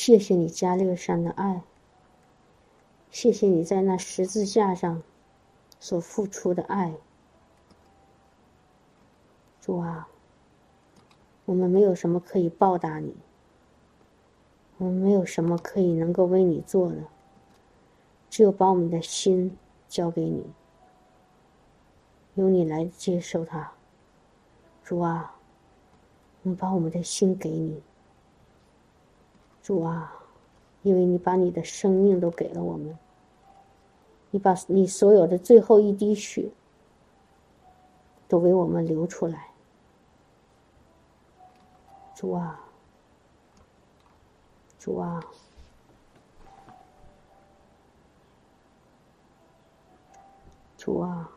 谢谢你加略山的爱，谢谢你在那十字架上所付出的爱。主啊，我们没有什么可以报答你，我们没有什么可以能够为你做的，只有把我们的心交给你，由你来接受它。主啊，我们把我们的心给你。主啊，因为你把你的生命都给了我们，你把你所有的最后一滴血都为我们流出来。主啊，主啊，主啊。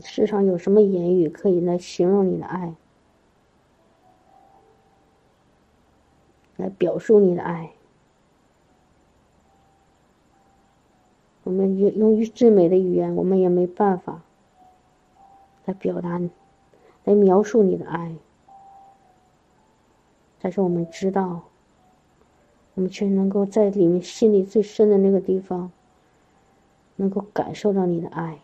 世上有什么言语可以来形容你的爱，来表述你的爱？我们用用最美的语言，我们也没办法来表达、来描述你的爱。但是我们知道，我们却能够在里面心里最深的那个地方，能够感受到你的爱。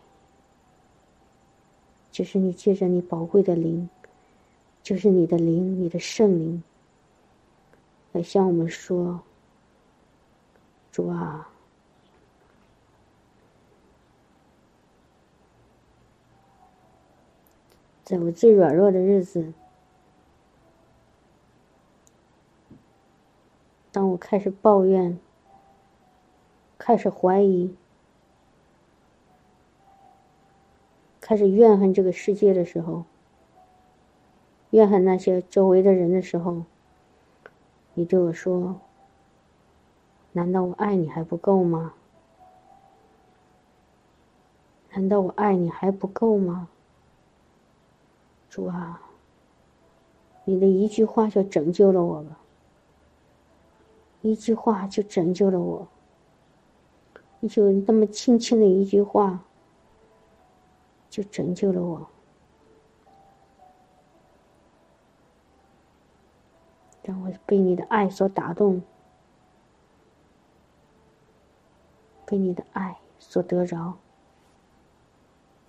就是你借着你宝贵的灵，就是你的灵，你的圣灵，来向我们说：“主啊，在我最软弱的日子，当我开始抱怨，开始怀疑。”开始怨恨这个世界的时候，怨恨那些周围的人的时候，你对我说：“难道我爱你还不够吗？难道我爱你还不够吗？”主啊，你的一句话就拯救了我吧，一句话就拯救了我，你就那么轻轻的一句话。就拯救了我，让我被你的爱所打动，被你的爱所得着。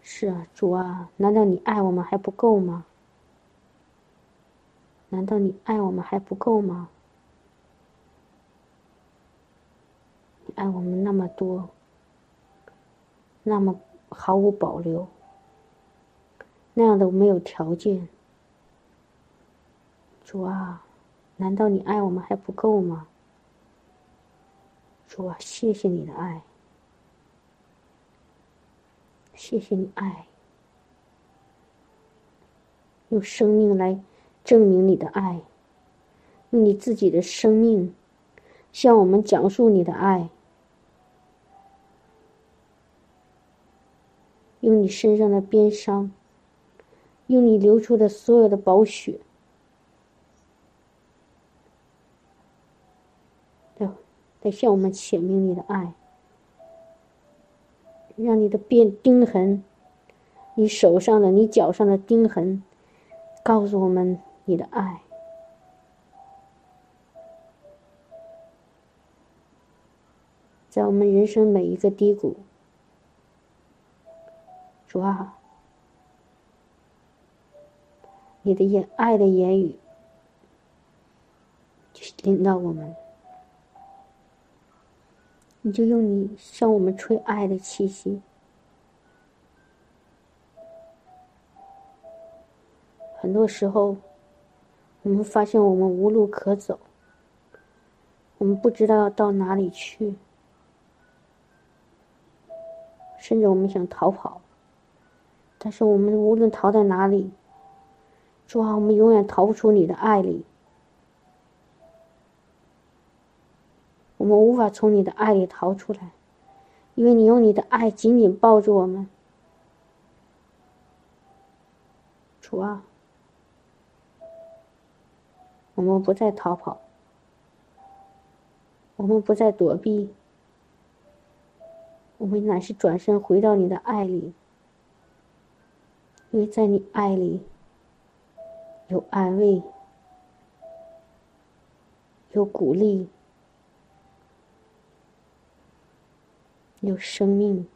是啊，主啊，难道你爱我们还不够吗？难道你爱我们还不够吗？你爱我们那么多，那么毫无保留。那样的我没有条件，主啊，难道你爱我们还不够吗？主啊，谢谢你的爱，谢谢你爱，用生命来证明你的爱，用你自己的生命向我们讲述你的爱，用你身上的鞭伤。用你流出的所有的宝血，来来向我们显明你的爱，让你的变钉痕，你手上的、你脚上的钉痕，告诉我们你的爱，在我们人生每一个低谷，主啊。你的言爱的言语，领导我们，你就用你向我们吹爱的气息。很多时候，我们发现我们无路可走，我们不知道要到哪里去，甚至我们想逃跑，但是我们无论逃在哪里。主啊，我们永远逃不出你的爱里，我们无法从你的爱里逃出来，因为你用你的爱紧紧抱住我们。主啊，我们不再逃跑，我们不再躲避，我们乃是转身回到你的爱里。因为在你爱里有安慰，有鼓励，有生命，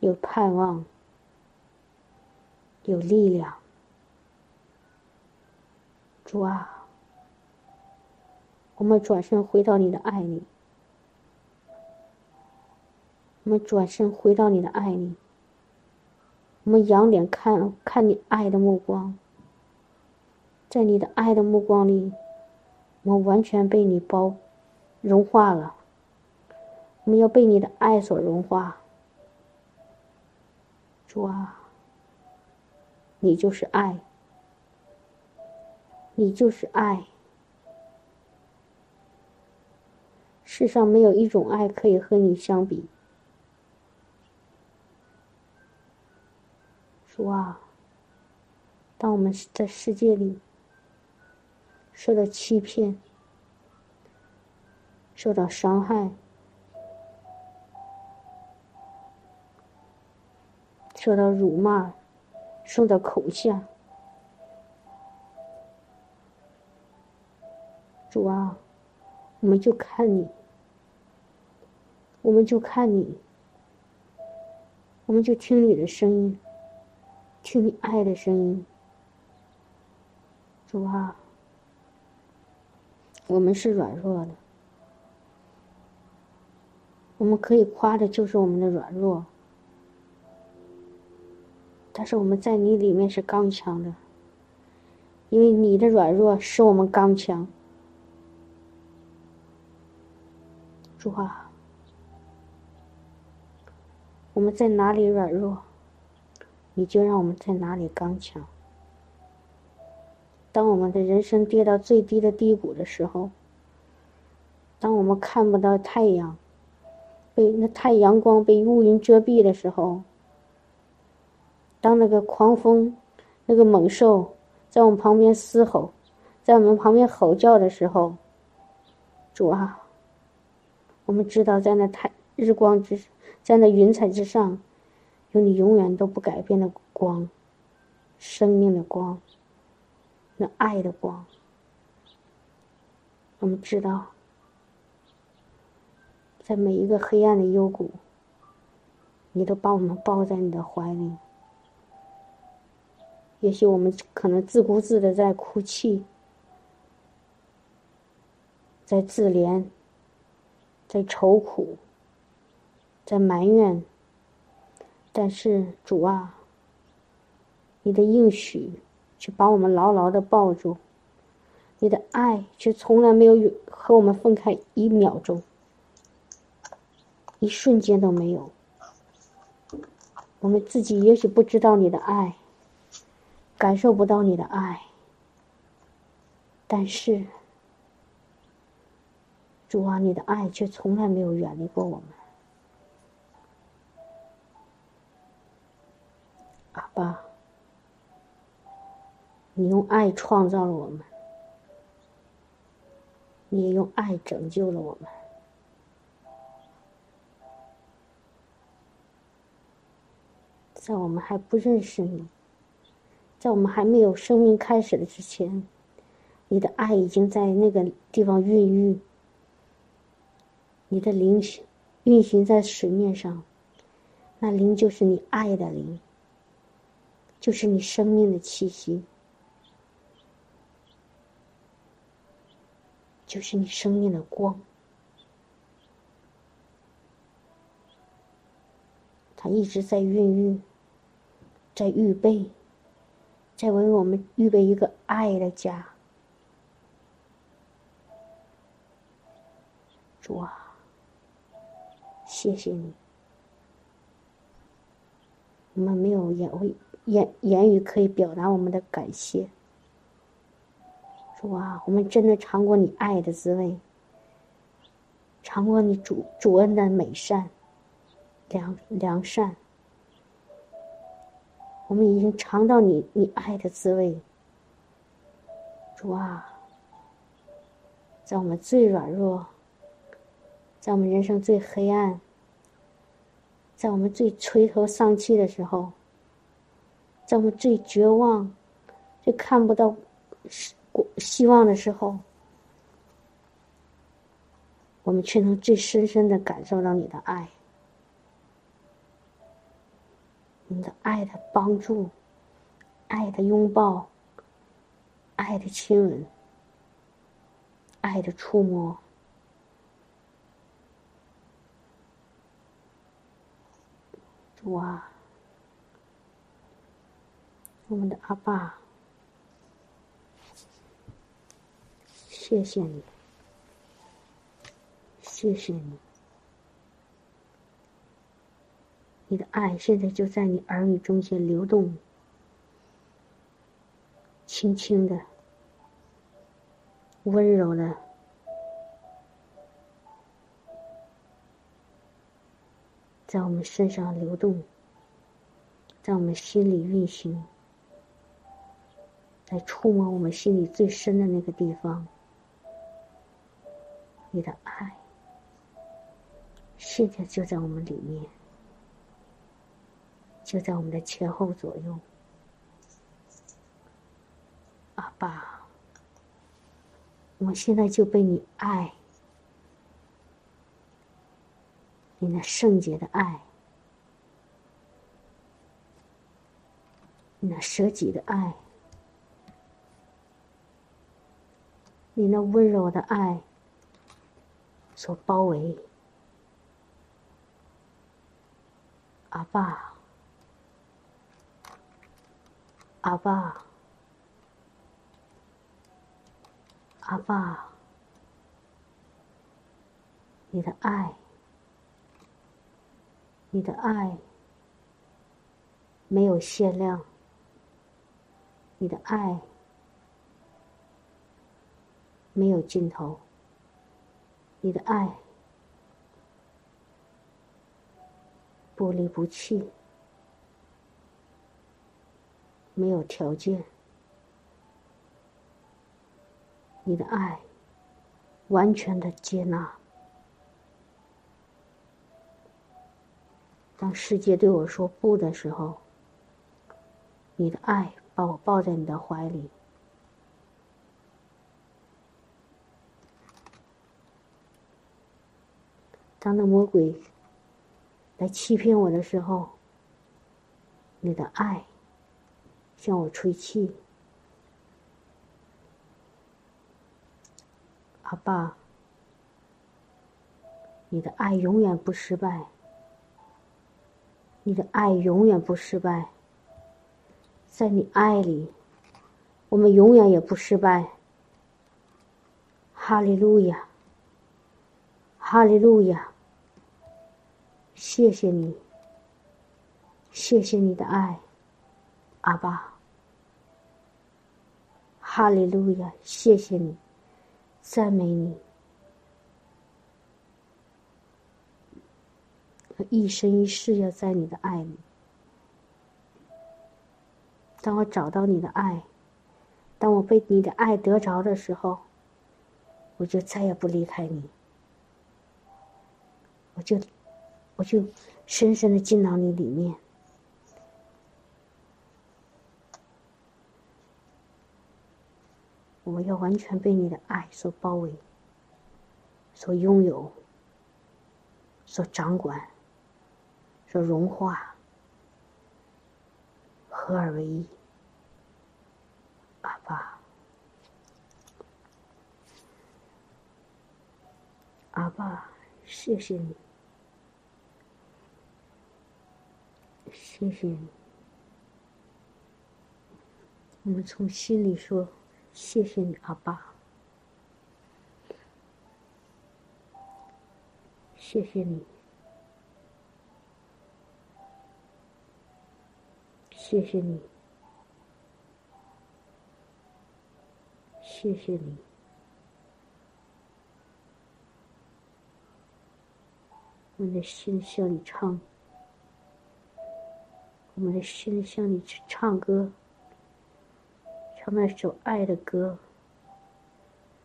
有盼望，有力量。主啊，我们转身回到你的爱里，我们转身回到你的爱里。我们仰脸看看你爱的目光，在你的爱的目光里，我们完全被你包融化了。我们要被你的爱所融化，主啊，你就是爱，你就是爱，世上没有一种爱可以和你相比。主啊，当我们在世界里受到欺骗、受到伤害、受到辱骂、受到口下，主啊，我们就看你，我们就看你，我们就听你的声音。听你爱的声音，主啊，我们是软弱的，我们可以夸的就是我们的软弱，但是我们在你里面是刚强的，因为你的软弱使我们刚强。主啊，我们在哪里软弱？你就让我们在哪里刚强。当我们的人生跌到最低的低谷的时候，当我们看不到太阳，被那太阳光被乌云遮蔽的时候，当那个狂风、那个猛兽在我们旁边嘶吼，在我们旁边吼叫的时候，主啊，我们知道在那太日光之，在那云彩之上。有你永远都不改变的光，生命的光，那爱的光。我们知道，在每一个黑暗的幽谷，你都把我们抱在你的怀里。也许我们可能自顾自的在哭泣，在自怜，在愁苦，在埋怨。但是主啊，你的应许却把我们牢牢的抱住，你的爱却从来没有和我们分开一秒钟，一瞬间都没有。我们自己也许不知道你的爱，感受不到你的爱，但是主啊，你的爱却从来没有远离过我们。爸，你用爱创造了我们，你也用爱拯救了我们。在我们还不认识你，在我们还没有生命开始的之前，你的爱已经在那个地方孕育，你的灵运行在水面上，那灵就是你爱的灵。就是你生命的气息，就是你生命的光，它一直在孕育，在预备，在为我们预备一个爱的家。主啊，谢谢你，我们没有言会。言言语可以表达我们的感谢，主啊，我们真的尝过你爱的滋味，尝过你主主恩的美善、良良善，我们已经尝到你你爱的滋味，主啊，在我们最软弱，在我们人生最黑暗、在我们最垂头丧气的时候，在我们最绝望、最看不到希希望的时候，我们却能最深深的感受到你的爱，你的爱的帮助，爱的拥抱，爱的亲吻，爱的触摸。哇！我们的阿爸，谢谢你，谢谢你，你的爱现在就在你儿女中间流动，轻轻的，温柔的。在我们身上流动，在我们心里运行，来触摸我们心里最深的那个地方。你的爱，现在就在我们里面，就在我们的前后左右。阿爸，我现在就被你爱。你那圣洁的爱，你那舍己的爱，你那温柔的爱所包围，阿爸，阿爸，阿爸，你的爱。你的爱没有限量，你的爱没有尽头，你的爱不离不弃，没有条件，你的爱完全的接纳。当世界对我说不的时候，你的爱把我抱在你的怀里。当那魔鬼来欺骗我的时候，你的爱向我吹气。阿爸，你的爱永远不失败。你的爱永远不失败，在你爱里，我们永远也不失败。哈利路亚，哈利路亚！谢谢你，谢谢你的爱，阿爸。哈利路亚，谢谢你，赞美你。我一生一世要在你的爱里。当我找到你的爱，当我被你的爱得着的时候，我就再也不离开你。我就，我就深深的进到你里面。我要完全被你的爱所包围，所拥有，所掌管。所融化，合二为一，阿爸，阿爸，谢谢你，谢谢你，我们从心里说谢谢你，阿爸，谢谢你。谢谢你，谢谢你，我们的心向你唱，我们的心向你去唱歌，唱那首爱的歌，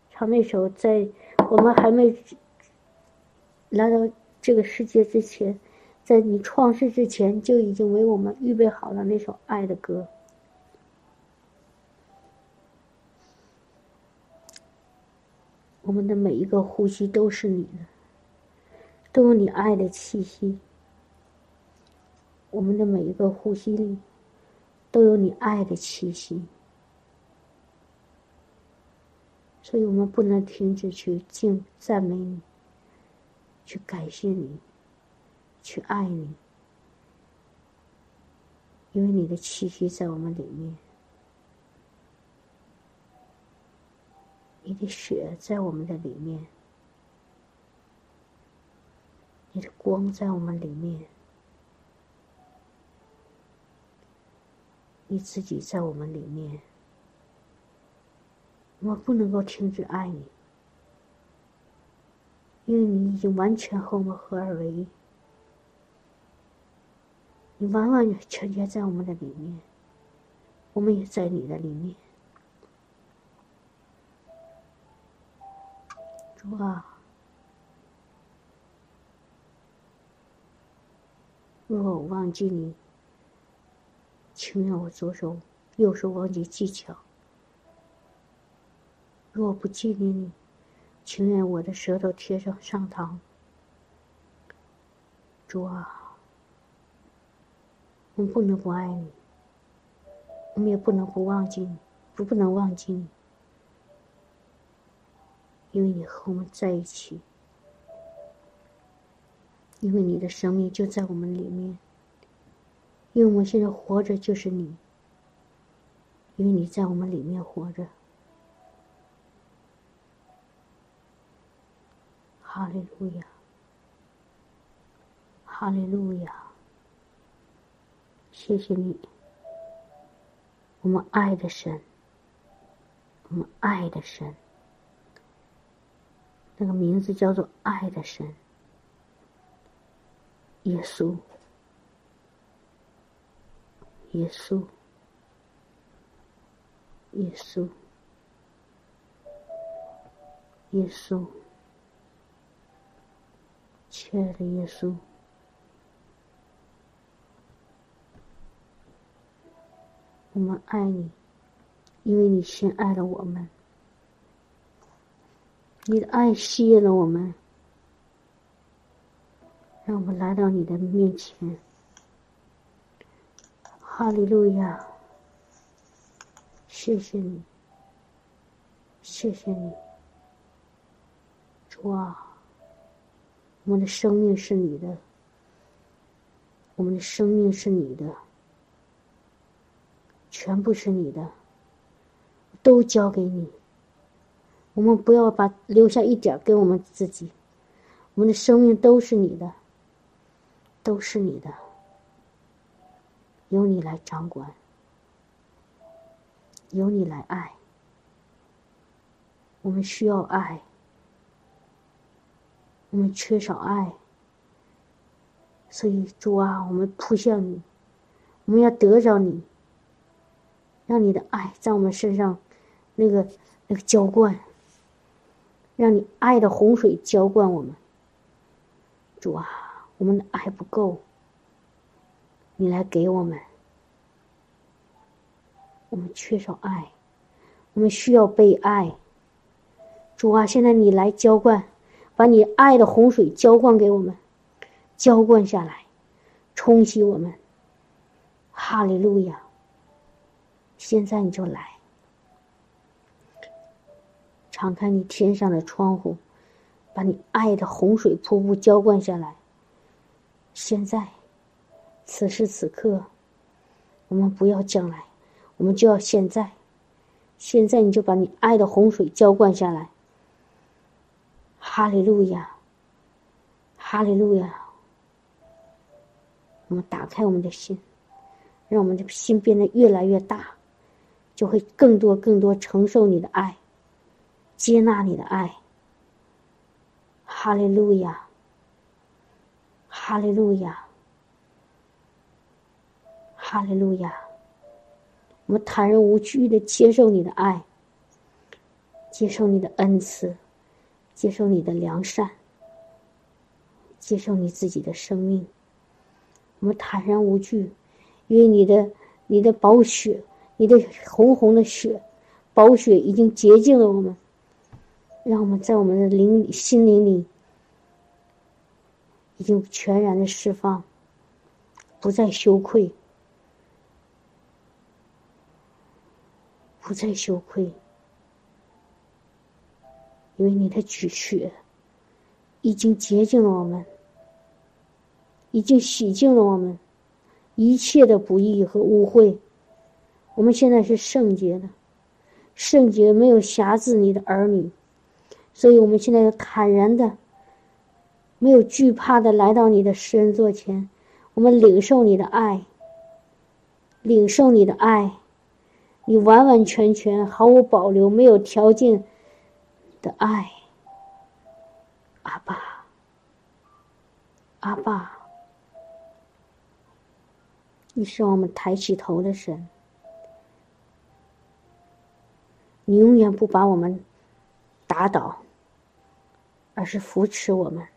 唱那首在我们还没来到这个世界之前，在你创世之前就已经为我们预备好了那首爱的歌。我们的每一个呼吸都是你的，都有你爱的气息。我们的每一个呼吸里，都有你爱的气息。所以我们不能停止去敬赞美你，去感谢你，去爱你，因为你的气息在我们里面，你的血在我们的里面，你的光在我们里面，你自己在我们里面。我不能够停止爱你，因为你已经完全和我们合二为一，你完完全全在我们的里面，我们也在你的里面。主啊，若我忘记你，请愿我左手、右手忘记技巧。若不纪念你，情愿我的舌头贴上上膛。主啊，我们不能不爱你，我们也不能不忘记你，不不能忘记你，因为你和我们在一起，因为你的生命就在我们里面，因为我们现在活着就是你，因为你在我们里面活着。哈利路亚，哈利路亚！谢谢你，我们爱的神，我们爱的神，那个名字叫做爱的神，耶稣，耶稣，耶稣，耶稣。亲爱的耶稣，我们爱你，因为你先爱了我们。你的爱吸引了我们，让我们来到你的面前。哈利路亚！谢谢你，谢谢你，主啊！我们的生命是你的，我们的生命是你的，全部是你的，都交给你。我们不要把留下一点给我们自己，我们的生命都是你的，都是你的，由你来掌管，由你来爱，我们需要爱。我们缺少爱，所以主啊，我们扑向你，我们要得着你，让你的爱在我们身上，那个那个浇灌，让你爱的洪水浇灌我们。主啊，我们的爱不够，你来给我们，我们缺少爱，我们需要被爱。主啊，现在你来浇灌。把你爱的洪水浇灌给我们，浇灌下来，冲洗我们。哈利路亚！现在你就来，敞开你天上的窗户，把你爱的洪水瀑布浇灌下来。现在，此时此刻，我们不要将来，我们就要现在。现在你就把你爱的洪水浇灌下来。哈利路亚，哈利路亚！我们打开我们的心，让我们的心变得越来越大，就会更多更多承受你的爱，接纳你的爱。哈利路亚，哈利路亚，哈利路亚！我们坦然无惧的接受你的爱，接受你的恩赐。接受你的良善，接受你自己的生命，我们坦然无惧，因为你的你的宝血，你的红红的血，宝血已经洁净了我们，让我们在我们的灵心灵里已经全然的释放，不再羞愧，不再羞愧，因为你的举血已经洁净了我们。已经洗净了我们一切的不义和污秽，我们现在是圣洁的，圣洁没有瑕疵你的儿女，所以我们现在要坦然的、没有惧怕的来到你的施恩座前，我们领受你的爱，领受你的爱，你完完全全、毫无保留、没有条件的爱，阿爸，阿爸。你是我们抬起头的神，你永远不把我们打倒，而是扶持我们，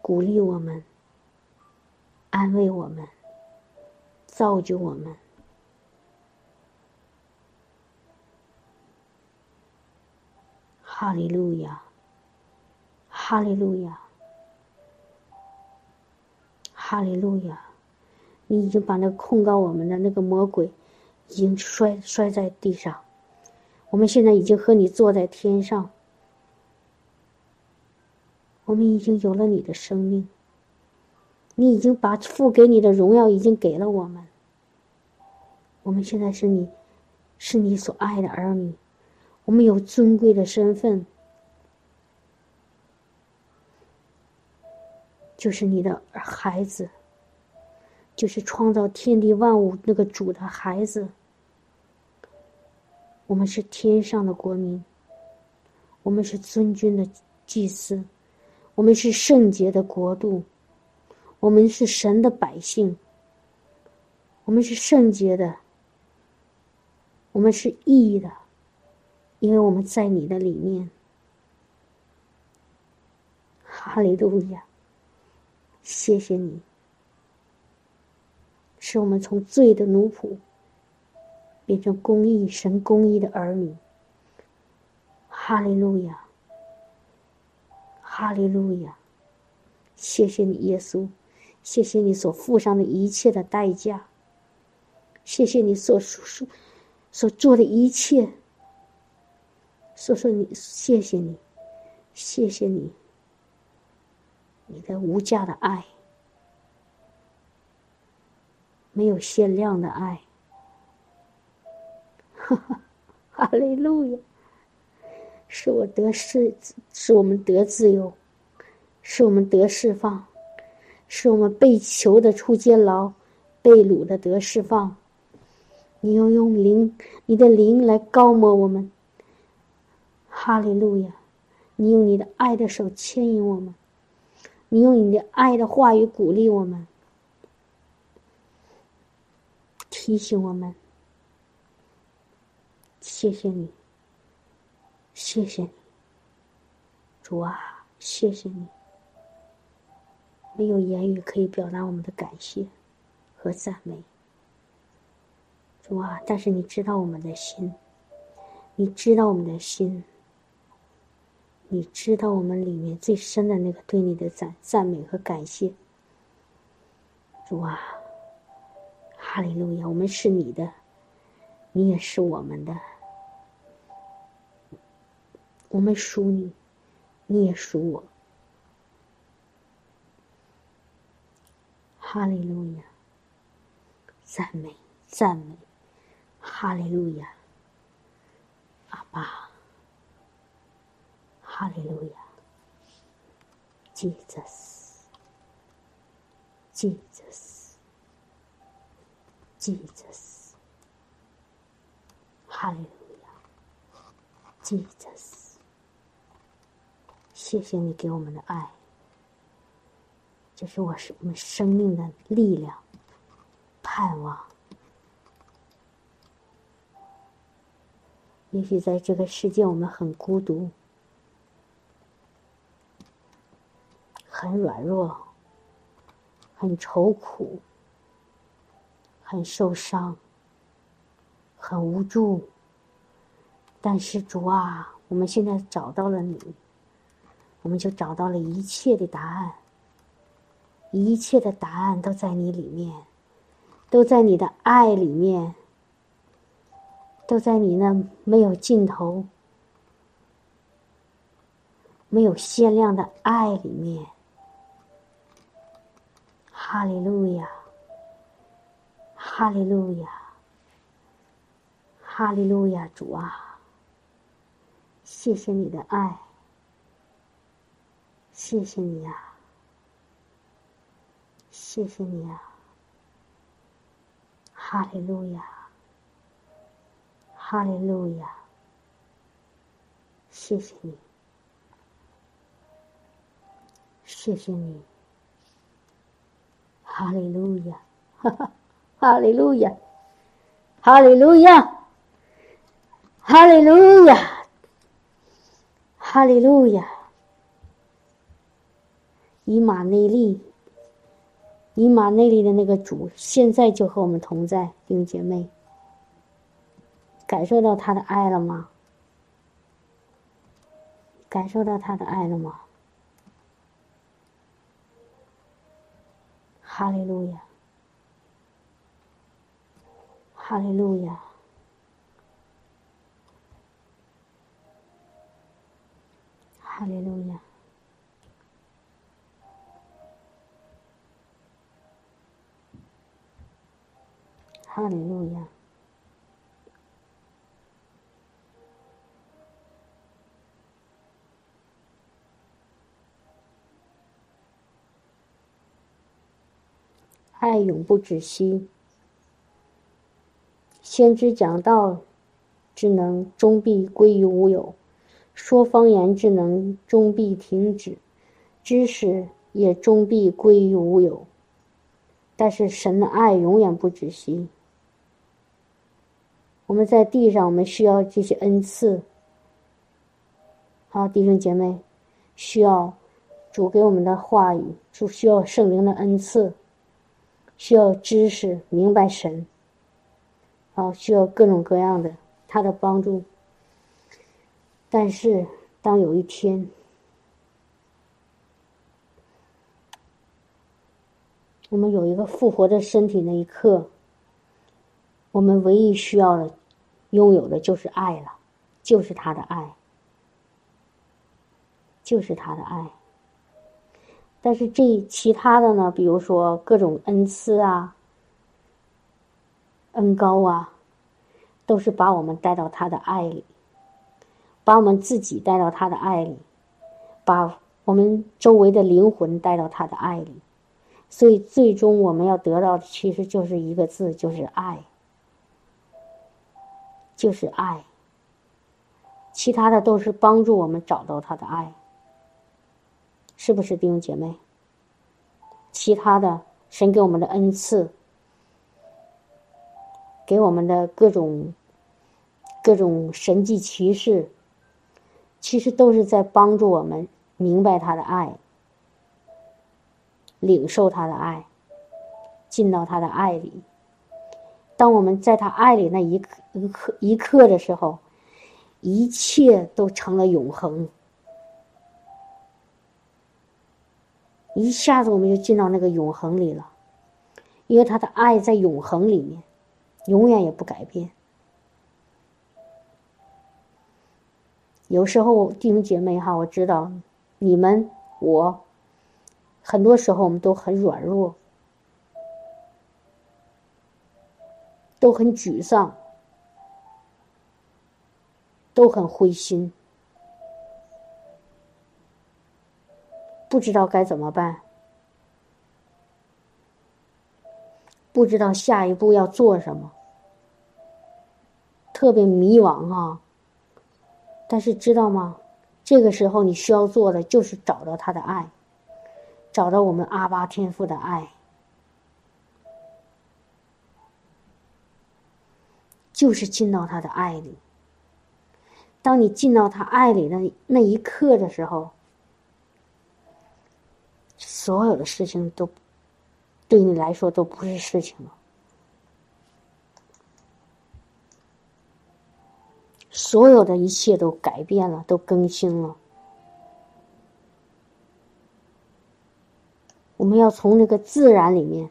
鼓励我们，安慰我们，造就我们。哈利路亚，哈利路亚。哈利路亚！你已经把那控告我们的那个魔鬼，已经摔摔在地上。我们现在已经和你坐在天上。我们已经有了你的生命。你已经把父给你的荣耀已经给了我们。我们现在是你，是你所爱的儿女。我们有尊贵的身份。就是你的孩子，就是创造天地万物那个主的孩子。我们是天上的国民，我们是尊君的祭司，我们是圣洁的国度，我们是神的百姓，我们是圣洁的，我们是义的，因为我们在你的里面。哈利路亚。谢谢你，使我们从罪的奴仆变成公义神公义的儿女。哈利路亚，哈利路亚！谢谢你，耶稣，谢谢你所付上的一切的代价，谢谢你所所所做的一切，说说你，谢谢你，谢谢你。你的无价的爱，没有限量的爱，哈哈，哈利路亚！是我得释，是我们得自由，是我们得释放，是我们被囚的出监牢，被掳的得释放。你要用灵，你的灵来高摩我们，哈利路亚！你用你的爱的手牵引我们。你用你的爱的话语鼓励我们，提醒我们。谢谢你，谢谢你，主啊，谢谢你。没有言语可以表达我们的感谢和赞美，主啊！但是你知道我们的心，你知道我们的心。你知道我们里面最深的那个对你的赞赞美和感谢，主啊，哈利路亚！我们是你的，你也是我们的，我们属你，你也属我，哈利路亚！赞美赞美，哈利路亚，阿爸。哈利路亚，Jesus，Jesus，Jesus，哈利路亚，Jesus，谢谢你给我们的爱，这是我是我们生命的力量，盼望。也许在这个世界，我们很孤独。很软弱，很愁苦，很受伤，很无助。但是主啊，我们现在找到了你，我们就找到了一切的答案。一切的答案都在你里面，都在你的爱里面，都在你那没有尽头。没有限量的爱里面，哈利路亚，哈利路亚，哈利路亚，主啊，谢谢你的爱，谢谢你呀，谢谢你啊，哈利路亚，哈利路亚，谢谢你。谢谢你，哈利路亚，哈哈，哈利路亚，哈利路亚，哈利路亚，哈利路亚。以马内利，以马内利的那个主，现在就和我们同在，弟兄姐妹，感受到他的爱了吗？感受到他的爱了吗？哈利路亚，哈利路亚，哈利路亚，哈利路亚。爱永不止息。先知讲道之能终必归于无有，说方言之能终必停止，知识也终必归于无有。但是神的爱永远不止息。我们在地上，我们需要这些恩赐。好，弟兄姐妹，需要主给我们的话语，主需要圣灵的恩赐。需要知识，明白神，啊，需要各种各样的他的帮助。但是，当有一天，我们有一个复活的身体那一刻，我们唯一需要的、拥有的就是爱了，就是他的爱，就是他的爱。但是这其他的呢？比如说各种恩赐啊、恩高啊，都是把我们带到他的爱里，把我们自己带到他的爱里，把我们周围的灵魂带到他的爱里。所以最终我们要得到的，其实就是一个字，就是爱，就是爱。其他的都是帮助我们找到他的爱。是不是弟兄姐妹？其他的神给我们的恩赐，给我们的各种各种神迹奇事，其实都是在帮助我们明白他的爱，领受他的爱，进到他的爱里。当我们在他爱里那一刻一刻一刻的时候，一切都成了永恒。一下子我们就进到那个永恒里了，因为他的爱在永恒里面，永远也不改变。有时候弟兄姐妹哈，我知道你们我，很多时候我们都很软弱，都很沮丧，都很灰心。不知道该怎么办，不知道下一步要做什么，特别迷茫啊。但是知道吗？这个时候你需要做的就是找到他的爱，找到我们阿巴天父的爱，就是进到他的爱里。当你进到他爱里的那一刻的时候。所有的事情都对你来说都不是事情了。所有的一切都改变了，都更新了。我们要从那个自然里面，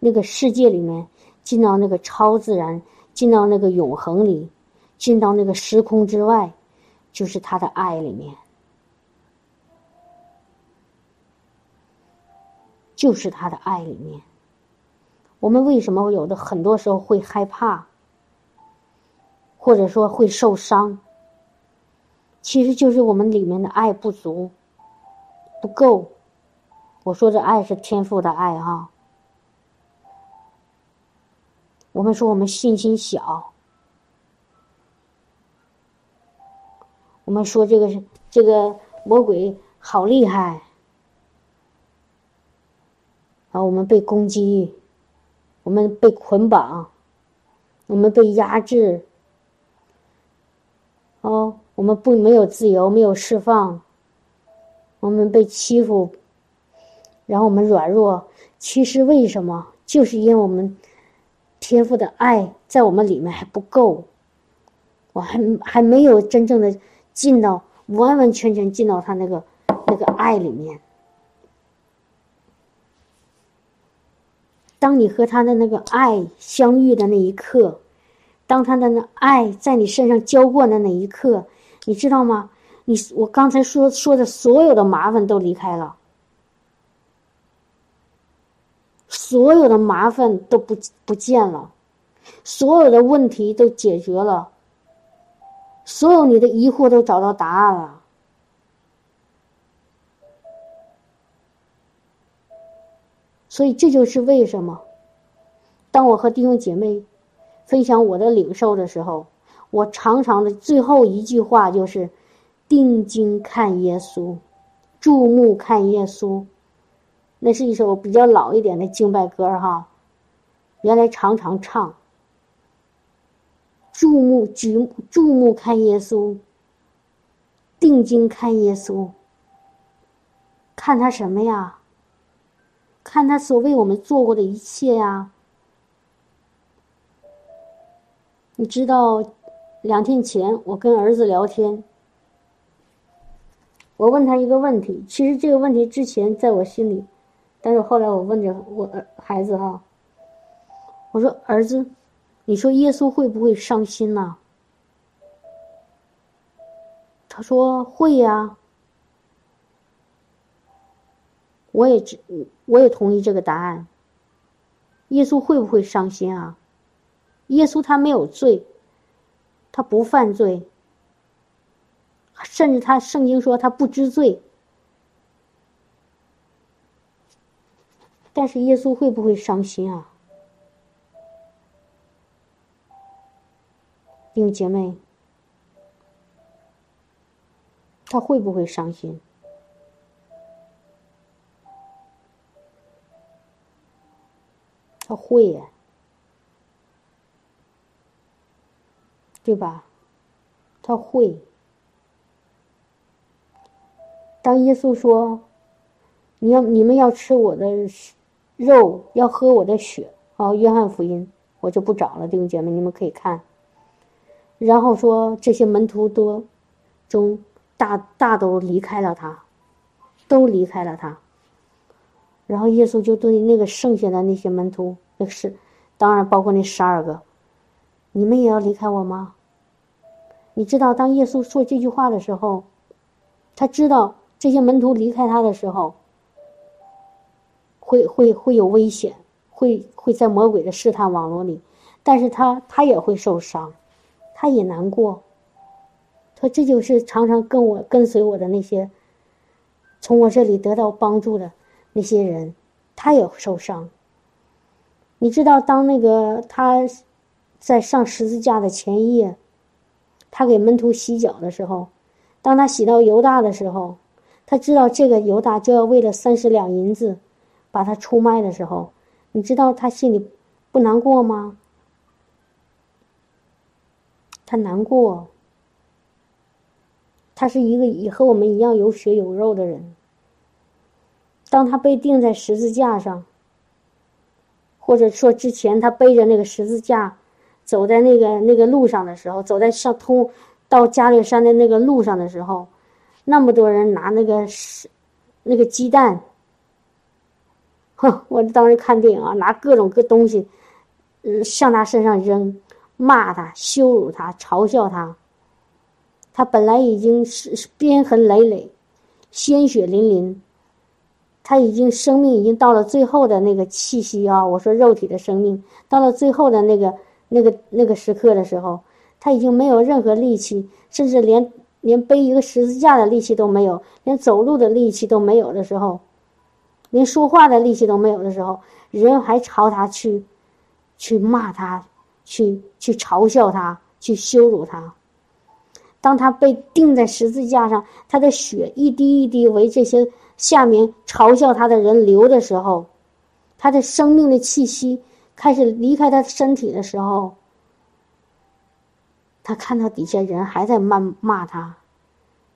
那个世界里面，进到那个超自然，进到那个永恒里，进到那个时空之外，就是他的爱里面，就是他的爱里面。我们为什么有的很多时候会害怕？或者说会受伤，其实就是我们里面的爱不足，不够。我说这爱是天赋的爱哈。我们说我们信心小，我们说这个是这个魔鬼好厉害，啊，我们被攻击，我们被捆绑，我们被压制。哦，我们不没有自由，没有释放，我们被欺负，然后我们软弱。其实为什么？就是因为我们天赋的爱在我们里面还不够，我还还没有真正的进到完完全全进到他那个那个爱里面。当你和他的那个爱相遇的那一刻。当他的那爱在你身上浇灌的那一刻，你知道吗？你我刚才说说的所有的麻烦都离开了，所有的麻烦都不不见了，所有的问题都解决了，所有你的疑惑都找到答案了。所以这就是为什么，当我和弟兄姐妹。分享我的领受的时候，我常常的最后一句话就是“定睛看耶稣，注目看耶稣”。那是一首比较老一点的敬拜歌哈，原来常常唱。注目举注目看耶稣，定睛看耶稣，看他什么呀？看他所为我们做过的一切呀。你知道，两天前我跟儿子聊天，我问他一个问题。其实这个问题之前在我心里，但是后来我问着我孩子哈，我说：“儿子，你说耶稣会不会伤心呢？”他说：“会呀。”我也知，我也同意这个答案。耶稣会不会伤心啊？耶稣他没有罪，他不犯罪，甚至他圣经说他不知罪。但是耶稣会不会伤心啊？弟兄姐妹，他会不会伤心？他会呀。对吧？他会。当耶稣说：“你要你们要吃我的肉，要喝我的血。”啊，约翰福音我就不找了，弟兄姐妹，你们可以看。然后说这些门徒多中大大都离开了他，都离开了他。然后耶稣就对那个剩下的那些门徒，那是当然包括那十二个。你们也要离开我吗？你知道，当耶稣说这句话的时候，他知道这些门徒离开他的时候，会会会有危险，会会在魔鬼的试探网络里，但是他他也会受伤，他也难过。他这就是常常跟我跟随我的那些，从我这里得到帮助的那些人，他也受伤。你知道，当那个他。在上十字架的前一夜，他给门徒洗脚的时候，当他洗到犹大的时候，他知道这个犹大就要为了三十两银子把他出卖的时候，你知道他心里不难过吗？他难过。他是一个也和我们一样有血有肉的人，当他被钉在十字架上，或者说之前他背着那个十字架，走在那个那个路上的时候，走在上通到加略山的那个路上的时候，那么多人拿那个是那个鸡蛋，哼！我当时看电影啊，拿各种各东西，嗯，向他身上扔，骂他，羞辱他，嘲笑他。他本来已经是鞭痕累累，鲜血淋淋，他已经生命已经到了最后的那个气息啊！我说肉体的生命到了最后的那个那个那个时刻的时候，他已经没有任何力气，甚至连连背一个十字架的力气都没有，连走路的力气都没有的时候，连说话的力气都没有的时候，人还朝他去，去骂他，去去嘲笑他，去羞辱他。当他被钉在十字架上，他的血一滴一滴为这些下面嘲笑他的人流的时候，他的生命的气息开始离开他身体的时候，他看到底下人还在骂骂他：“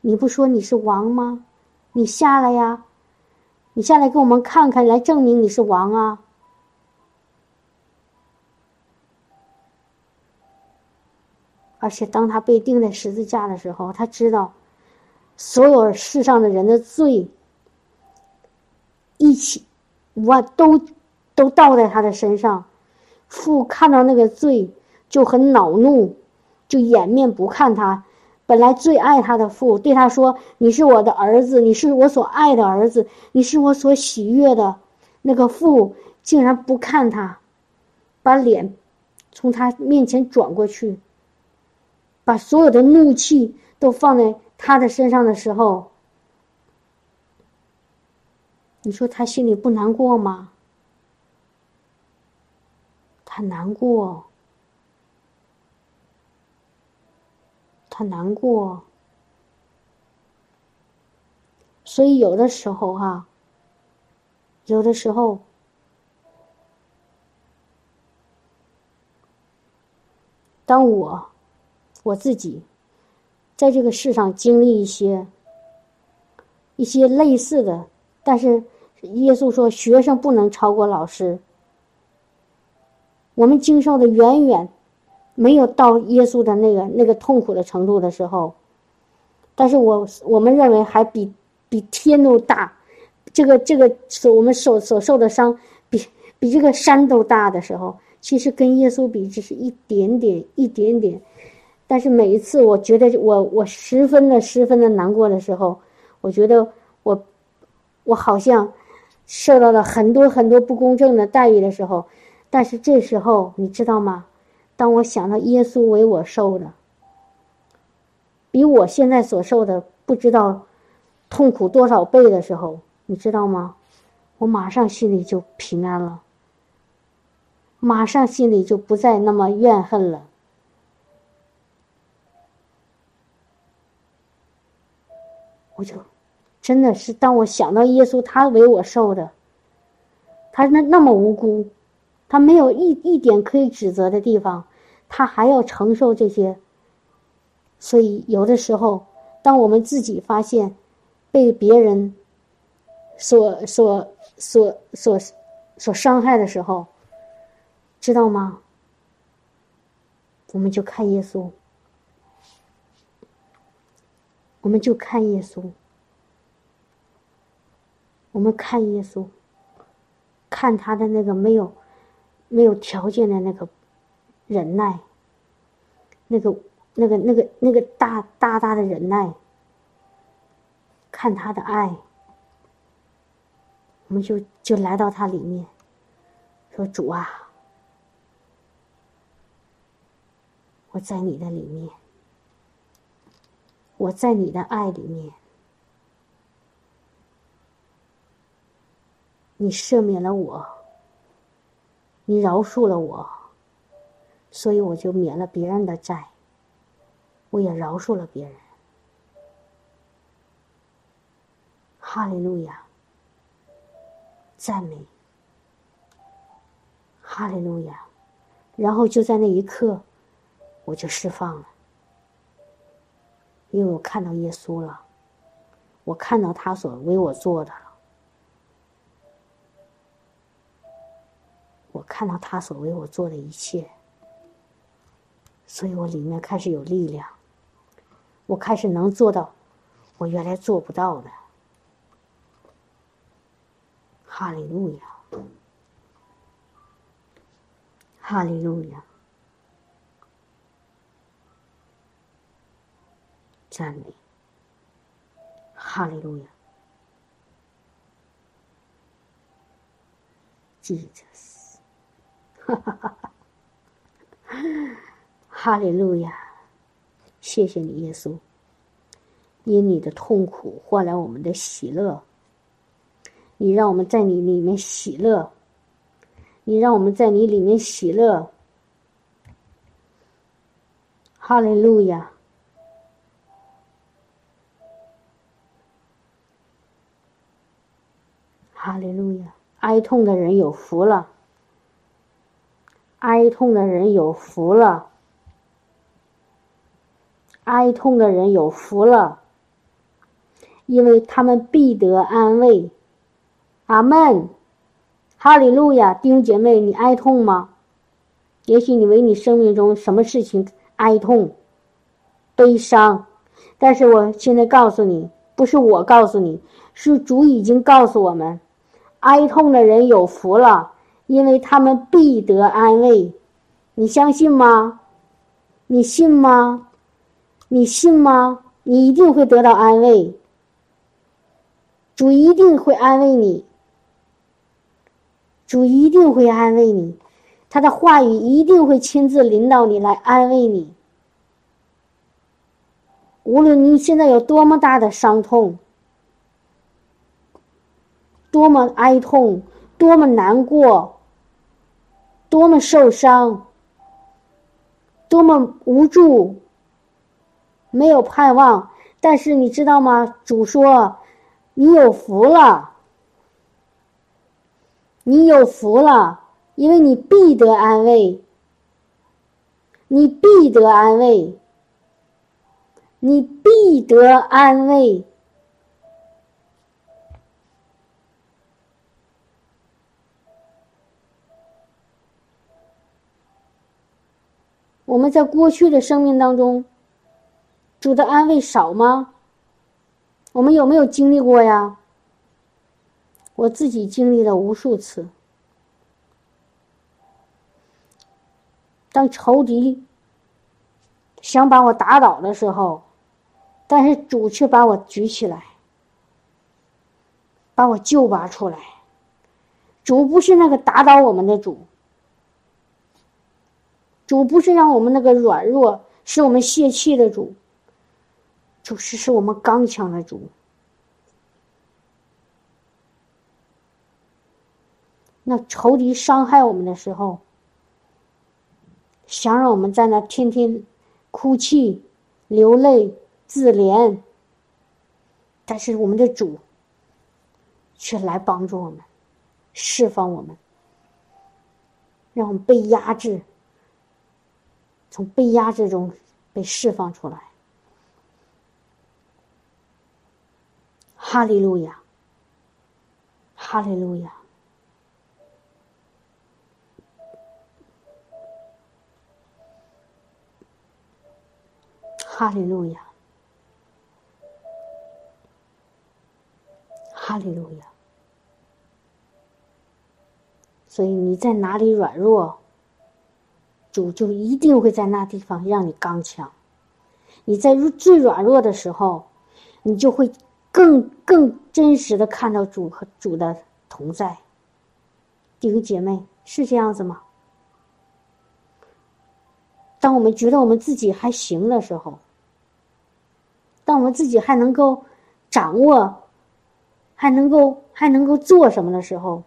你不说你是王吗？你下来呀，你下来给我们看看，来证明你是王啊！”而且，当他被钉在十字架的时候，他知道，所有世上的人的罪，一起，我都都倒在他的身上。父看到那个罪就很恼怒，就掩面不看他。本来最爱他的父对他说：“你是我的儿子，你是我所爱的儿子，你是我所喜悦的。”那个父竟然不看他，把脸从他面前转过去。把所有的怒气都放在他的身上的时候，你说他心里不难过吗？他难过，他难过。所以有的时候哈，有的时候，当我。我自己，在这个世上经历一些一些类似的，但是耶稣说，学生不能超过老师。我们经受的远远没有到耶稣的那个那个痛苦的程度的时候，但是我我们认为还比比天都大，这个这个所我们所所受的伤比比这个山都大的时候，其实跟耶稣比，只是一点点一点点。但是每一次，我觉得我我十分的十分的难过的时候，我觉得我我好像受到了很多很多不公正的待遇的时候，但是这时候你知道吗？当我想到耶稣为我受的，比我现在所受的不知道痛苦多少倍的时候，你知道吗？我马上心里就平安了，马上心里就不再那么怨恨了。我就，真的是当我想到耶稣，他为我受的，他那那么无辜，他没有一一点可以指责的地方，他还要承受这些。所以有的时候，当我们自己发现被别人所所所所所伤害的时候，知道吗？我们就看耶稣。我们就看耶稣，我们看耶稣，看他的那个没有没有条件的那个忍耐，那个那个那个那个大大大的忍耐，看他的爱，我们就就来到他里面，说主啊，我在你的里面。我在你的爱里面，你赦免了我，你饶恕了我，所以我就免了别人的债，我也饶恕了别人。哈利路亚，赞美，哈利路亚，然后就在那一刻，我就释放了。因为我看到耶稣了，我看到他所为我做的，我看到他所为我做的一切，所以我里面开始有力量，我开始能做到我原来做不到的。哈利路亚，哈利路亚，赞美，哈利路亚，Jesus，哈哈哈哈，哈。利路亚，谢谢你，耶稣，因你的痛苦换来我们的喜乐。你让我们在你里面喜乐，你让我们在你里面喜乐。哈利路亚，哈。利路亚！哀痛的人有福了，哀痛的人有福了，哀痛的人有福了，因为他们必得安慰。阿门，哈利路亚，弟兄姐妹，你哀痛吗？也许你为你生命中什么事情哀痛、悲伤，但是我现在告诉你，不是我告诉你，是主已经告诉我们，哀痛的人有福了，因为他们必得安慰。你相信吗？你信吗？你信吗？你一定会得到安慰，主一定会安慰你。主一定会安慰你，他的话语一定会亲自领导你来安慰你。无论你现在有多么大的伤痛，多么哀痛，多么难过，多么受伤，多么无助，没有盼望，但是你知道吗？主说：“你有福了。”你有福了，因为你必得安慰，你必得安慰，你必得安慰。我们在过去的生命当中，主的安慰少吗？我们有没有经历过呀？我自己经历了无数次，当仇敌想把我打倒的时候，但是主却把我举起来，把我救拔出来。主不是那个打倒我们的主，主不是让我们那个软弱使我们泄气的主，主是使我们刚强的主。那仇敌伤害我们的时候，想让我们在那天天哭泣、流泪、自怜，但是我们的主却来帮助我们，释放我们，让我们被压制，从被压制中被释放出来。哈利路亚，哈利路亚。哈利路亚，哈利路亚。所以你在哪里软弱，主就一定会在那地方让你刚强。你在最软弱的时候，你就会更更真实的看到主和主的同在。弟兄姐妹，是这样子吗？当我们觉得我们自己还行的时候。当我们自己还能够掌握，还能够还能够做什么的时候，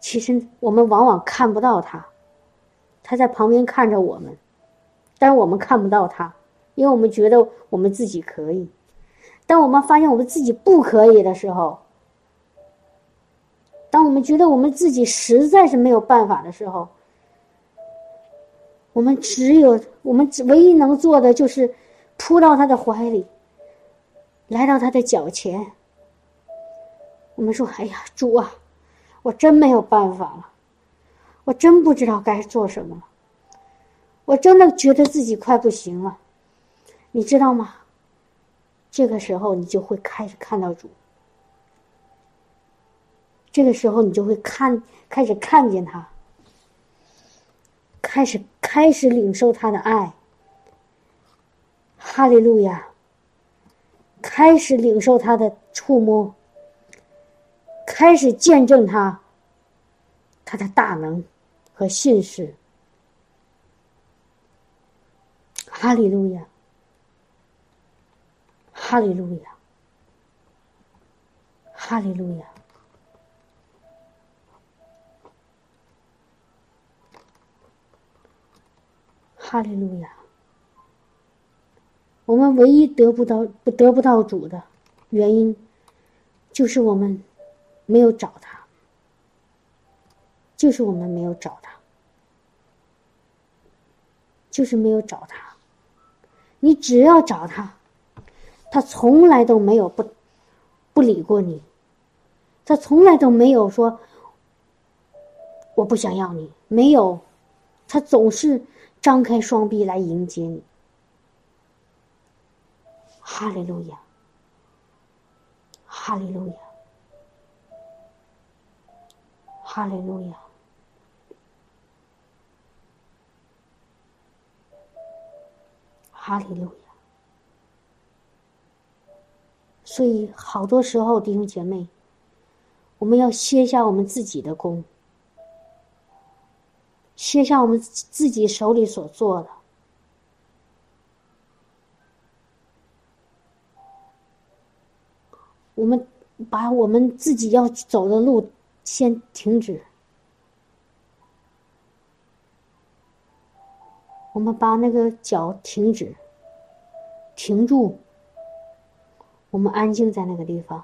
其实我们往往看不到他，他在旁边看着我们，但是我们看不到他，因为我们觉得我们自己可以。当我们发现我们自己不可以的时候，当我们觉得我们自己实在是没有办法的时候，我们只有我们唯一能做的就是扑到他的怀里。来到他的脚前，我们说：“哎呀，主啊，我真没有办法了，我真不知道该做什么了，我真的觉得自己快不行了，你知道吗？这个时候你就会开始看到主，这个时候你就会看，开始看见他，开始开始领受他的爱。哈利路亚！开始领受他的触摸，开始见证他，他的大能。和信使，哈利路亚，哈利路亚，哈利路亚，哈利路亚。我们唯一得不到、不得不到主的原因，就是我们没有找他，就是我们没有找他。就是没有找他，你只要找他，他从来都没有不不理过你，他从来都没有说我不想要你，没有，他总是张开双臂来迎接你。哈利路亚，哈利路亚，哈利路亚。哈利路亚！所以好多时候，弟兄姐妹，我们要歇下我们自己的功，歇下我们自己手里所做的，我们把我们自己要走的路先停止。我们把那个脚停止，停住。我们安静在那个地方，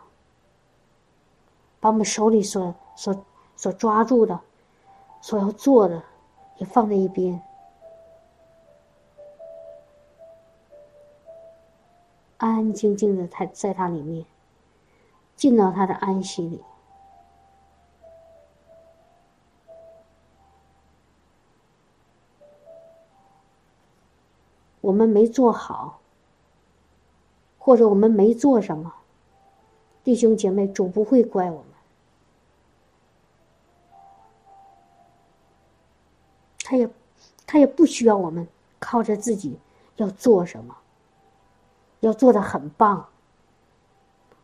把我们手里所所所抓住的、所要做的，也放在一边，安安静静的在在它里面，进到他的安息里。我们没做好，或者我们没做什么，弟兄姐妹，主不会怪我们。他也，他也不需要我们靠着自己要做什么，要做的很棒。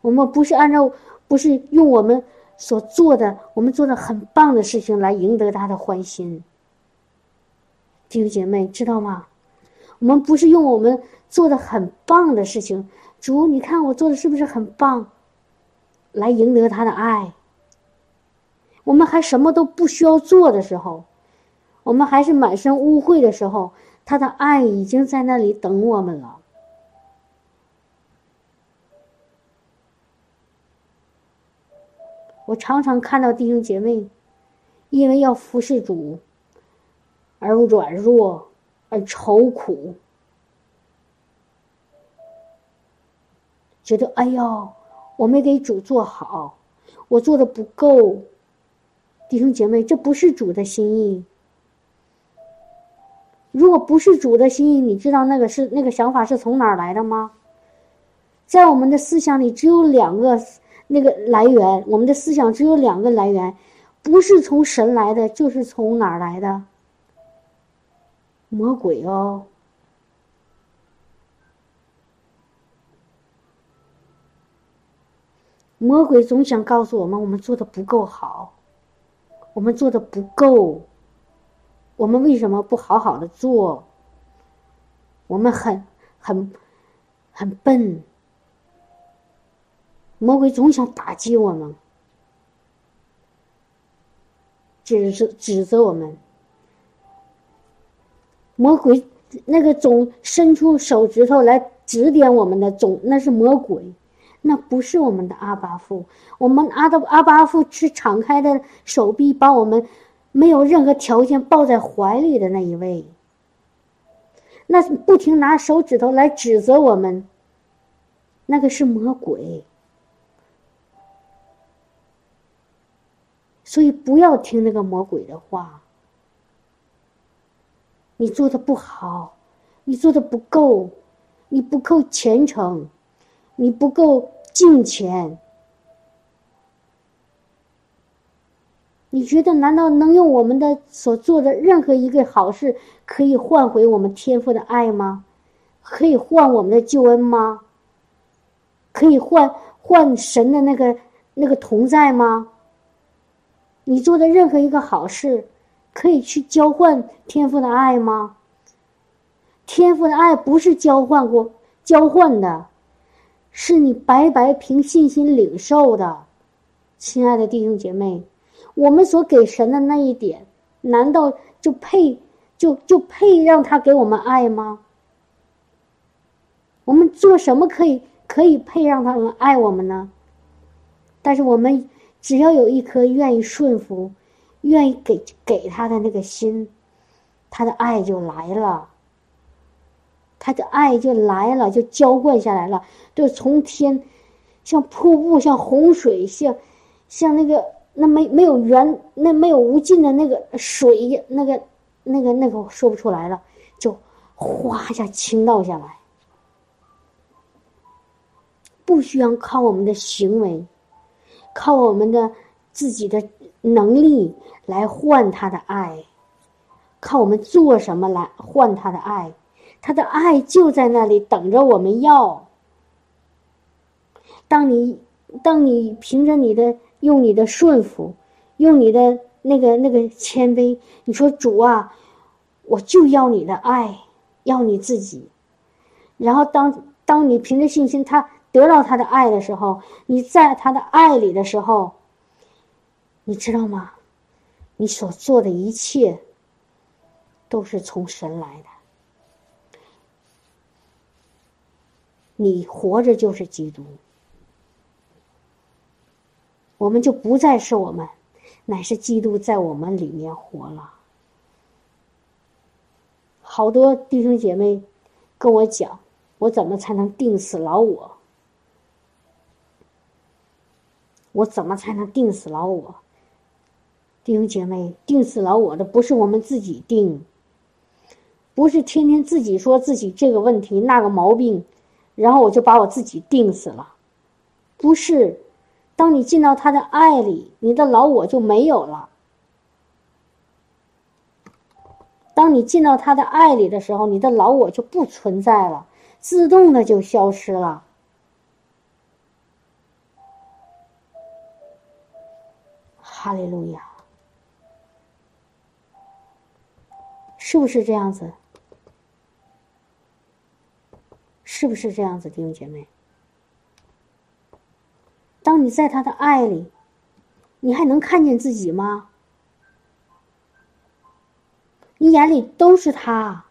我们不是按照，不是用我们所做的，我们做的很棒的事情来赢得他的欢心。弟兄姐妹，知道吗？我们不是用我们做的很棒的事情，主，你看我做的是不是很棒？来赢得他的爱。我们还什么都不需要做的时候，我们还是满身污秽的时候，他的爱已经在那里等我们了。我常常看到弟兄姐妹，因为要服侍主而软弱。而愁苦，觉得哎呦，我没给主做好，我做的不够。弟兄姐妹，这不是主的心意。如果不是主的心意，你知道那个是那个想法是从哪儿来的吗？在我们的思想里，只有两个那个来源。我们的思想只有两个来源，不是从神来的，就是从哪儿来的？魔鬼哦，魔鬼总想告诉我们，我们做的不够好，我们做的不够，我们为什么不好好的做？我们很很很笨，魔鬼总想打击我们，指责指责我们。魔鬼那个总伸出手指头来指点我们的总那是魔鬼，那不是我们的阿巴父。我们阿的阿巴父是敞开的手臂把我们没有任何条件抱在怀里的那一位。那不停拿手指头来指责我们，那个是魔鬼。所以不要听那个魔鬼的话，你做的不好，你做的不够，你不够虔诚，你不够敬虔。你觉得难道能用我们的所做的任何一个好事，可以换回我们天父的爱吗？可以换我们的救恩吗？可以换换神的那个那个同在吗？你做的任何一个好事，可以去交换天赋的爱吗？天赋的爱不是交换过、交换的，是你白白凭信心领受的，亲爱的弟兄姐妹。我们所给神的那一点，难道就配就就配让他给我们爱吗？我们做什么可以可以配让他们爱我们呢？但是我们只要有一颗愿意顺服、愿意给给他的那个心，他的爱就来了，他的爱就来了，就浇灌下来了，就从天像瀑布、像洪水、像像那个。那没没有源，那没有无尽的那个水，那个那个那个说不出来了，就哗一下倾倒下来，不需要靠我们的行为，靠我们的自己的能力来换他的爱，靠我们做什么来换他的爱，他的爱就在那里等着我们要。当你当你凭着你的。用你的顺服，用你的那个那个谦卑，你说主啊，我就要你的爱，要你自己。然后当当你凭着信心，他得到他的爱的时候，你在他的爱里的时候，你知道吗？你所做的一切都是从神来的，你活着就是基督。我们就不再是我们，乃是基督在我们里面活了。好多弟兄姐妹跟我讲，我怎么才能定死老我？我怎么才能定死老我？弟兄姐妹，定死老我的不是我们自己定，不是天天自己说自己这个问题那个毛病，然后我就把我自己定死了，不是。当你进到他的爱里，你的老我就没有了。当你进到他的爱里的时候，你的老我就不存在了，自动的就消失了。哈利路亚，是不是这样子？是不是这样子，弟兄姐妹？当你在他的爱里，你还能看见自己吗？你眼里都是他，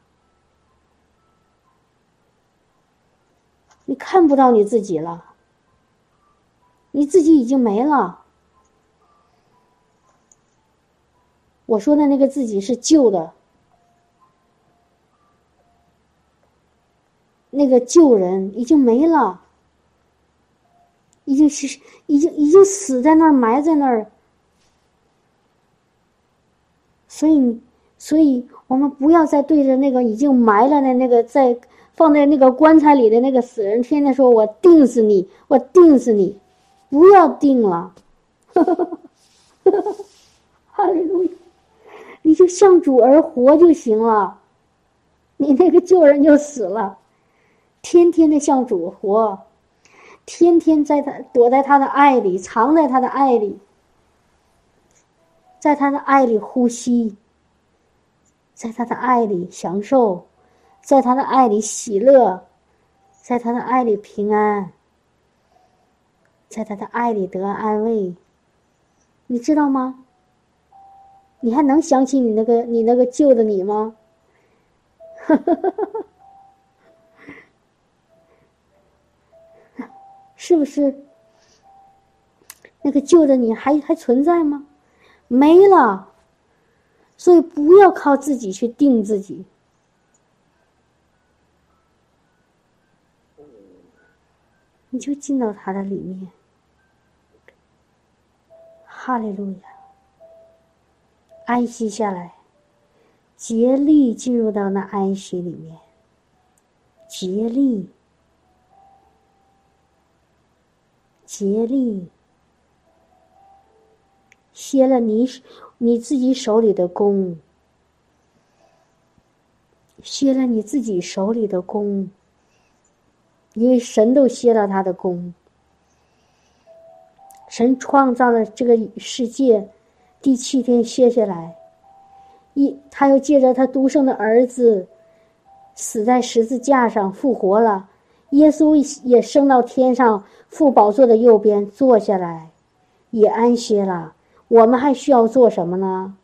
你看不到你自己了，你自己已经没了。我说的那个自己是旧的，那个旧人已经没了。已经是已经已经死在那儿，埋在那儿。所以，所以我们不要再对着那个已经埋了的那个在放在那个棺材里的那个死人，天天说我定死你，我定死你，不要定了。哈利路亚，你就向主而活就行了，你那个旧人就死了，天天的向主活。天天在他躲在他的爱里，藏在他的爱里，在他的爱里呼吸，在他的爱里享受，在他的爱里喜乐，在他的爱里平安，在他的爱里得安慰。你知道吗？你还能想起你那个你那个旧的你吗？哈哈哈哈哈。是不是？那个旧的你还还存在吗？没了。所以不要靠自己去定自己，你就进到他的里面。哈利路亚，安息下来，竭力进入到那安息里面，竭力，竭力，歇了你你自己手里的功，歇了你自己手里的功，因为神都歇了他的功。神创造了这个世界，第七天歇下来，一他又借着他独生的儿子死在十字架上复活了，耶稣也升到天上父宝座的右边坐下来，也安歇了。我们还需要做什么呢？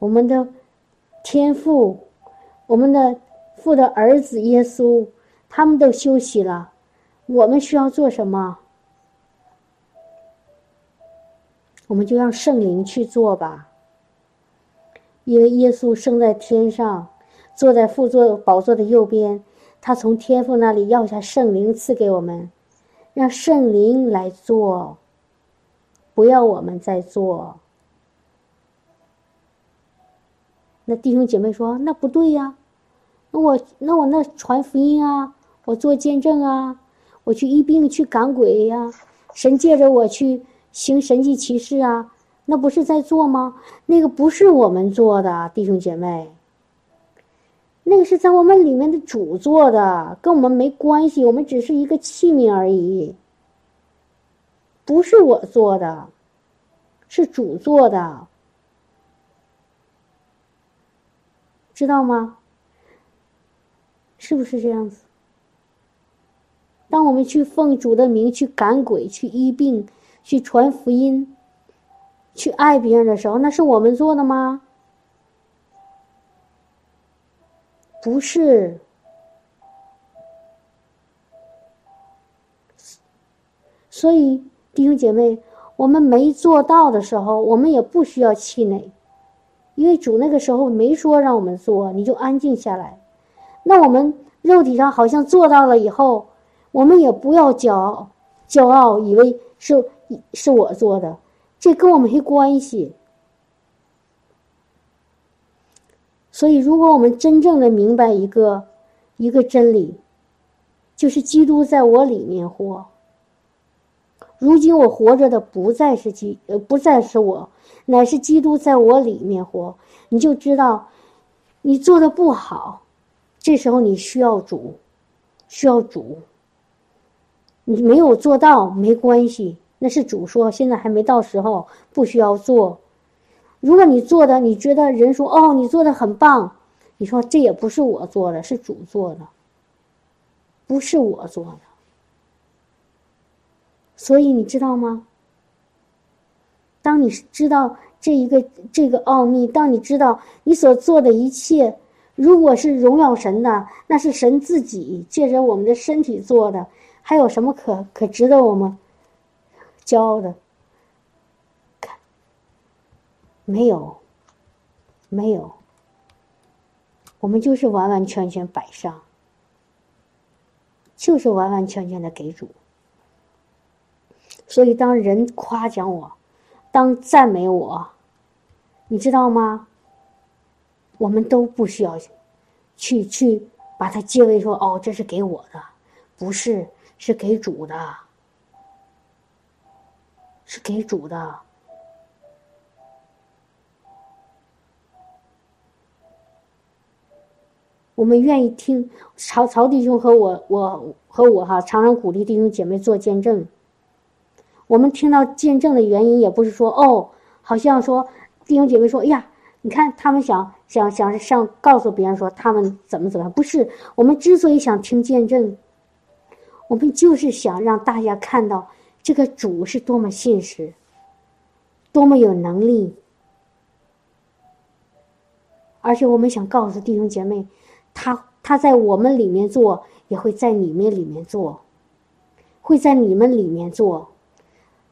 我们的天父，我们的父的儿子耶稣，他们都休息了。我们需要做什么？我们就让圣灵去做吧。因为耶稣生在天上，坐在副座宝座的右边，他从天父那里要下圣灵赐给我们，让圣灵来做，不要我们再做。那弟兄姐妹说：“那不对呀，那我那我那传福音啊，我做见证啊。”我去医病去赶鬼呀，神借着我去行神迹奇事啊，那不是在做吗？那个不是我们做的，弟兄姐妹。那个是在我们里面的主做的，跟我们没关系，我们只是一个器皿而已。不是我做的，是主做的，知道吗？是不是这样子？当我们去奉主的名去赶鬼、去医病、去传福音、去爱别人的时候，那是我们做的吗？不是。所以弟兄姐妹，我们没做到的时候，我们也不需要气馁，因为主那个时候没说让我们做，你就安静下来。那我们肉体上好像做到了以后。我们也不要骄傲，骄傲以为是是我做的，这跟我没关系。所以，如果我们真正的明白一个一个真理，就是基督在我里面活。如今我活着的不再是基，呃，不再是我，乃是基督在我里面活。你就知道，你做的不好，这时候你需要主，需要主。你没有做到没关系，那是主说，现在还没到时候，不需要做。如果你做的，你觉得人说哦，你做的很棒，你说这也不是我做的，是主做的，不是我做的。所以你知道吗？当你知道这一个这个奥秘，当你知道你所做的一切，如果是荣耀神的，那是神自己借着我们的身体做的。还有什么可可值得我们骄傲的？没有，没有。我们就是完完全全摆上，就是完完全全的给主。所以，当人夸奖我，当赞美我，你知道吗？我们都不需要去去把它接为说哦，这是给我的，不是。是给主的，是给主的。我们愿意听曹曹弟兄和我，我和我哈，常常鼓励弟兄姐妹做见证。我们听到见证的原因，也不是说哦，好像说弟兄姐妹说，哎呀，你看他们想想想上告诉别人说他们怎么怎么样，不是我们之所以想听见证。我们就是想让大家看到这个主是多么现实，多么有能力，而且我们想告诉弟兄姐妹，他他在我们里面做，也会在你们里面做，会在你们里面做，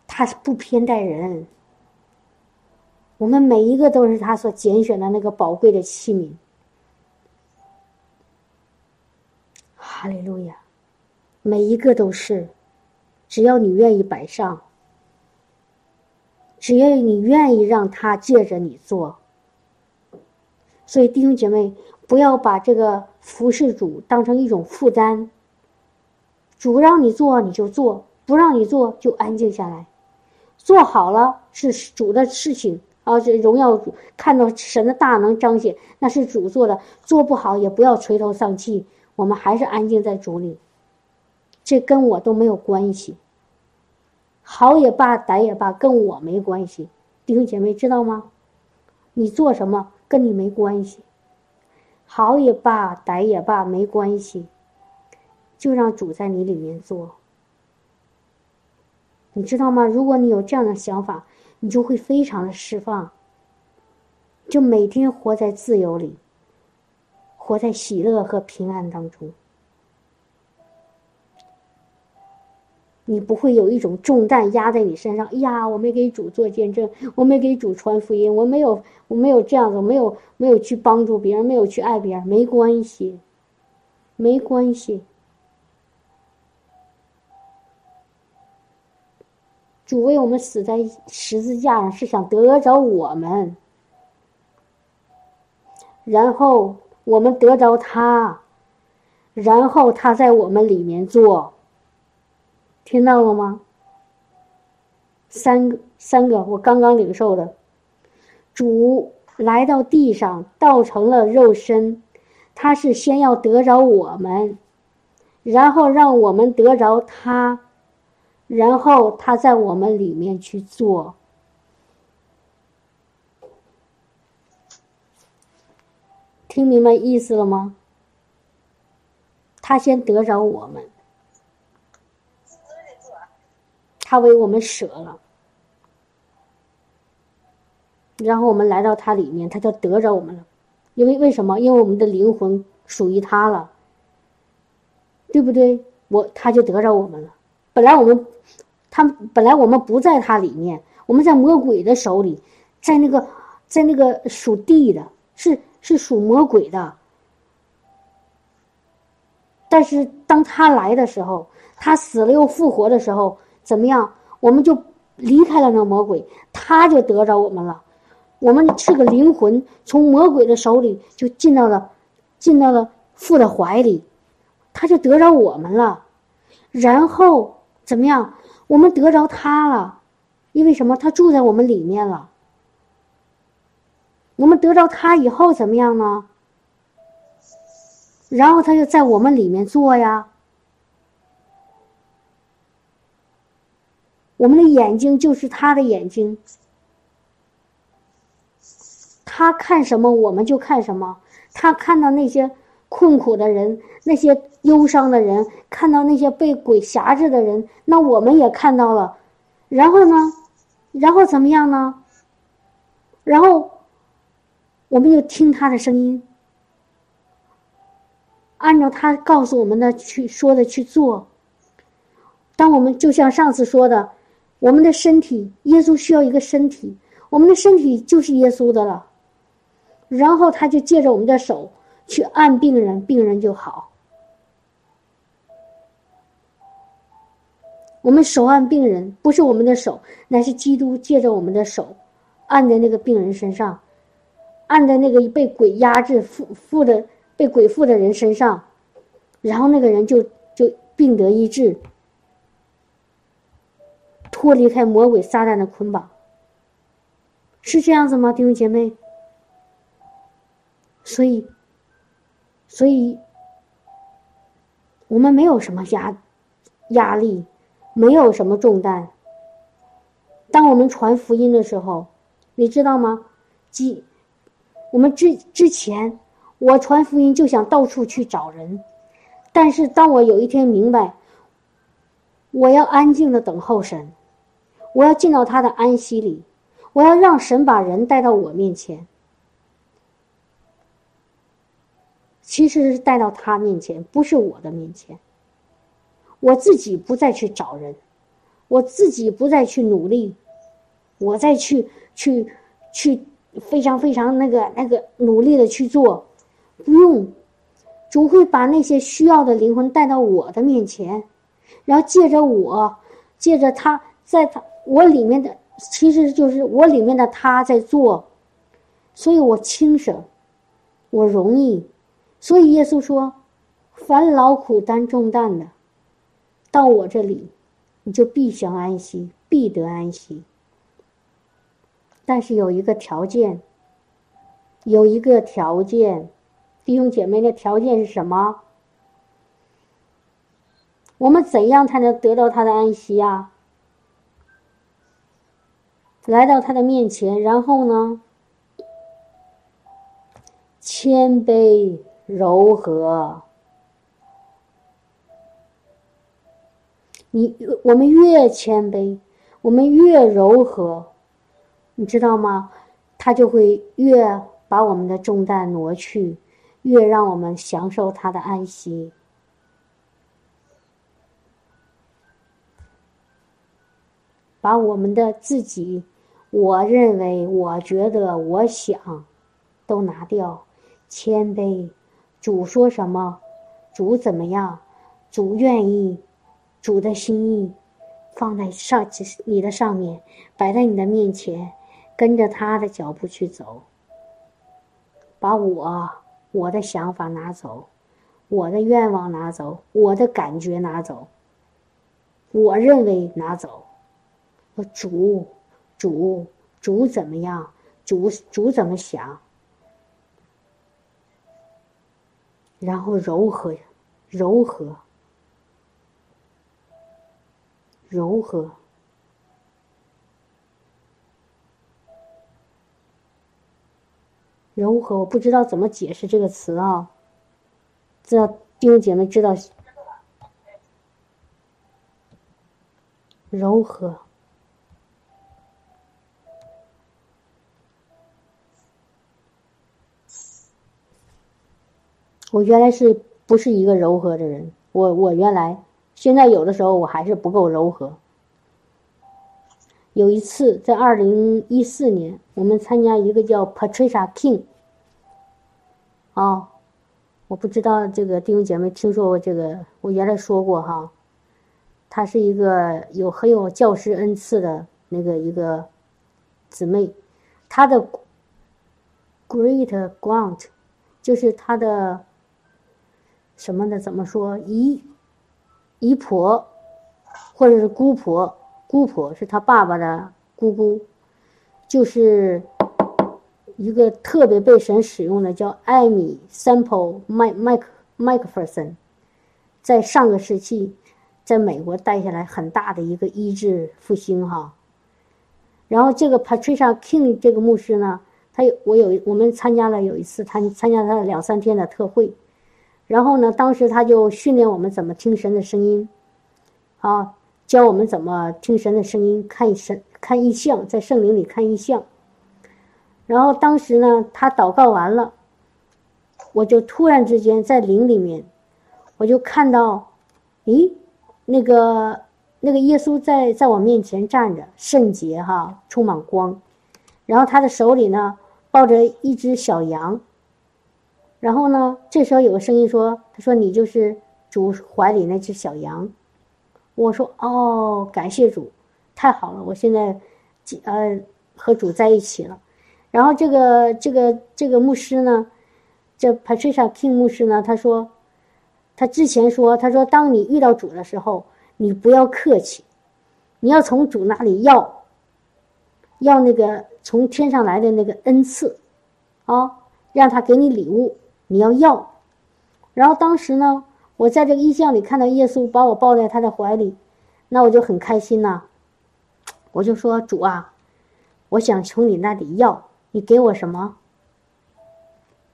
他是不偏待人，我们每一个都是他所拣选的那个宝贵的器皿。哈利路亚。每一个都是，只要你愿意摆上，只要你愿意让他借着你做。所以弟兄姐妹，不要把这个服侍主当成一种负担。主让你做你就做，不让你做就安静下来。做好了是主的事情啊，这荣耀主，看到神的大能彰显，那是主做的。做不好也不要垂头丧气，我们还是安静在主里。这跟我都没有关系。好也罢，歹也罢，跟我没关系。弟兄姐妹知道吗？你做什么跟你没关系。好也罢，歹也罢，没关系。就让主在你里面做。你知道吗？如果你有这样的想法，你就会非常的释放，就每天活在自由里，活在喜乐和平安当中。你不会有一种重担压在你身上。哎呀，我没给主做见证，我没给主传福音，我没有，我没有这样子，没有，没有去帮助别人，没有去爱别人，没关系，没关系。主为我们死在十字架上，是想得着我们，然后我们得着他，然后他在我们里面做，听到了吗？三个三个，我刚刚领受的，主来到地上，道成了肉身，他是先要得着我们，然后让我们得着他。然后他在我们里面去做，听明白意思了吗？他先得着我们，他为我们舍了，然后我们来到他里面，他就得着我们了。因为为什么？因为我们的灵魂属于他了，对不对？我他就得着我们了。本来我们。他本来我们不在他里面，我们在魔鬼的手里，在那个，在那个属地的，是是属魔鬼的。但是当他来的时候，他死了又复活的时候，怎么样？我们就离开了那魔鬼，他就得着我们了。我们是个灵魂，从魔鬼的手里就进到了，进到了父的怀里，他就得着我们了。然后怎么样？我们得着他了，因为什么？他住在我们里面了。我们得着他以后怎么样呢？然后他就在我们里面做呀。我们的眼睛就是他的眼睛，他看什么我们就看什么。他看到那些困苦的人，那些。忧伤的人看到那些被鬼辖制的人，那我们也看到了，然后呢，然后怎么样呢？然后我们就听他的声音，按照他告诉我们的去说的去做。当我们就像上次说的，我们的身体，耶稣需要一个身体，我们的身体就是耶稣的了。然后他就借着我们的手去按病人，病人就好。我们手按病人，不是我们的手，乃是基督借着我们的手，按在那个病人身上，按在那个被鬼压制、负负的被鬼附的人身上，然后那个人就就病得医治，脱离开魔鬼撒旦的捆绑，是这样子吗，弟兄姐妹？所以，所以，我们没有什么压压力。没有什么重担。当我们传福音的时候，你知道吗？几，我们之之前，我传福音就想到处去找人，但是当我有一天明白，我要安静的等候神，我要进到他的安息里，我要让神把人带到我面前，其实是带到他面前，不是我的面前。我自己不再去找人，我自己不再去努力，我再去去去非常非常那个那个努力的去做，不用，主会把那些需要的灵魂带到我的面前，然后借着我，借着他在他我里面的其实就是我里面的他在做，所以我轻省，我容易。所以耶稣说：“凡劳苦担重担的，到我这里，你就必享安息，必得安息。”但是有一个条件，有一个条件，弟兄姐妹的条件是什么？我们怎样才能得到他的安息呀？来到他的面前，然后呢？谦卑柔和。你我们越谦卑，我们越柔和，你知道吗？他就会越把我们的重担挪去，越让我们享受他的安息。把我们的自己，我认为，我觉得，我想，都拿掉，谦卑，主说什么，主怎么样，主愿意，主的心意，放在上你的上面，摆在你的面前，跟着他的脚步去走。把我我的想法拿走，我的愿望拿走，我的感觉拿走，我认为拿走。主，主，主怎么样？主，主怎么想？然后柔和，柔和，柔和，柔和。我不知道怎么解释这个词啊。知道弟兄姐妹知道，柔和。我原来是不是一个柔和的人？我我原来，现在有的时候我还是不够柔和。有一次在二零一四年，我们参加一个叫 Patricia King，啊，我不知道这个弟兄姐妹听说过这个，我原来说过哈，她是一个有很有教师恩赐的那个一个姊妹，她的 Great Grant 就是她的。什么的？怎么说？姨姨婆，或者是姑婆，姑婆是他爸爸的姑姑，就是一个特别被神使用的，叫艾米 ·Sample 麦麦克麦克弗森，在上个世纪，在美国带下来很大的一个医治复兴哈。然后这个 Patricia King 这个牧师呢，他有我有我们参加了有一次，他参加他的两三天的特会。然后呢，当时他就训练我们怎么听神的声音，啊，教我们怎么听神的声音，看神看异象，在圣灵里看异象。然后当时呢，他祷告完了，我就突然之间在灵里面，我就看到，咦，那个那个耶稣在在我面前站着，圣洁哈，充满光，然后他的手里呢抱着一只小羊。然后呢？这时候有个声音说：“他说你就是主怀里那只小羊。”我说：“哦，感谢主，太好了！我现在，呃，和主在一起了。”然后这个这个这个牧师呢，这 Patricia King 牧师呢，他说，他之前说，他说，当你遇到主的时候，你不要客气，你要从主那里要，要那个从天上来的那个恩赐，啊，让他给你礼物。你要要，然后当时呢，我在这个意象里看到耶稣把我抱在他的怀里，那我就很开心呐。我就说主啊，我想从你那里要，你给我什么？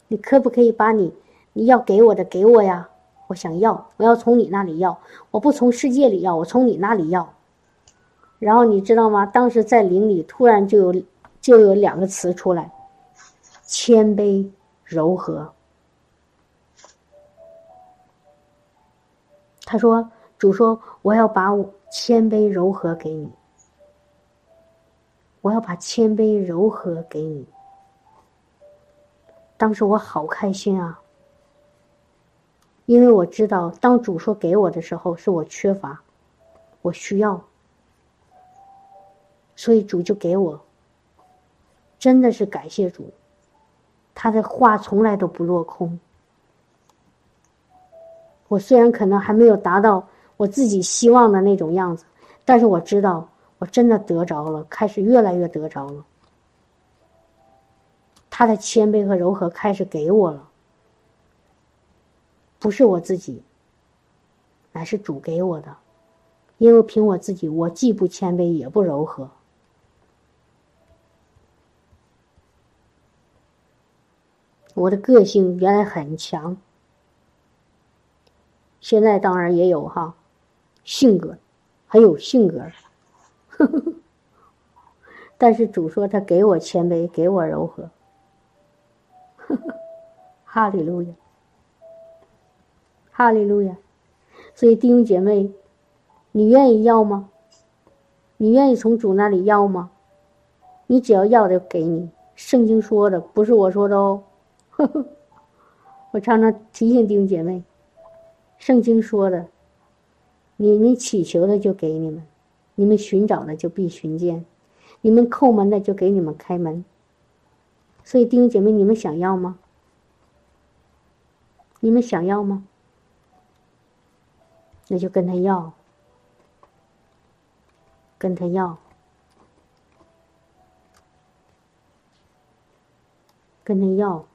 你可不可以把你你要给我的给我呀？我想要，我要从你那里要，我不从世界里要，我从你那里要。然后你知道吗？当时在灵里突然就有就有两个词出来：谦卑、柔和。他说：“主说，我要把我谦卑柔和给你，我要把谦卑柔和给你。”当时我好开心啊，因为我知道，当主说给我的时候，是我缺乏，我需要。所以主就给我，真的是感谢主，他的话从来都不落空。我虽然可能还没有达到我自己希望的那种样子，但是我知道我真的得着了，开始越来越得着了。他的谦卑和柔和开始给我了，不是我自己，乃是主给我的，因为凭我自己，我既不谦卑也不柔和。我的个性原来很强，现在当然也有哈，性格很有性格，但是主说他给我谦卑，给我柔和。哈利路亚，哈利路亚！所以弟兄姐妹，你愿意要吗？你愿意从主那里要吗？你只要要的给你。圣经说的不是我说的哦。我常常提醒弟兄姐妹，圣经说的，你们祈求的就给你们，你们寻找的就必寻见，你们叩门的就给你们开门。所以弟兄姐妹，你们想要吗？你们想要吗？那就跟他要，跟他要，跟他要，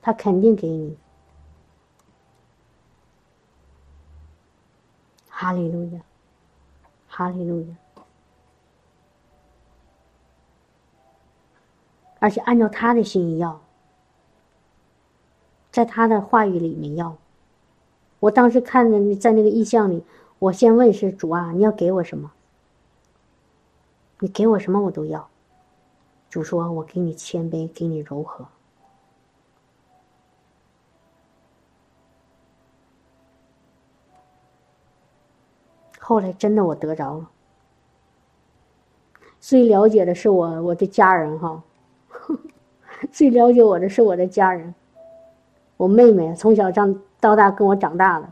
他肯定给你。哈利路亚，哈利路亚。而且按照他的心意要，在他的话语里面要。我当时看着在那个意象里，我先问是主啊，你要给我什么？你给我什么我都要。主说：“我给你谦卑，给你柔和。”后来真的我得着了。最了解的是我我的家人哈。最了解我的是我的家人，我妹妹从小长到大跟我长大的。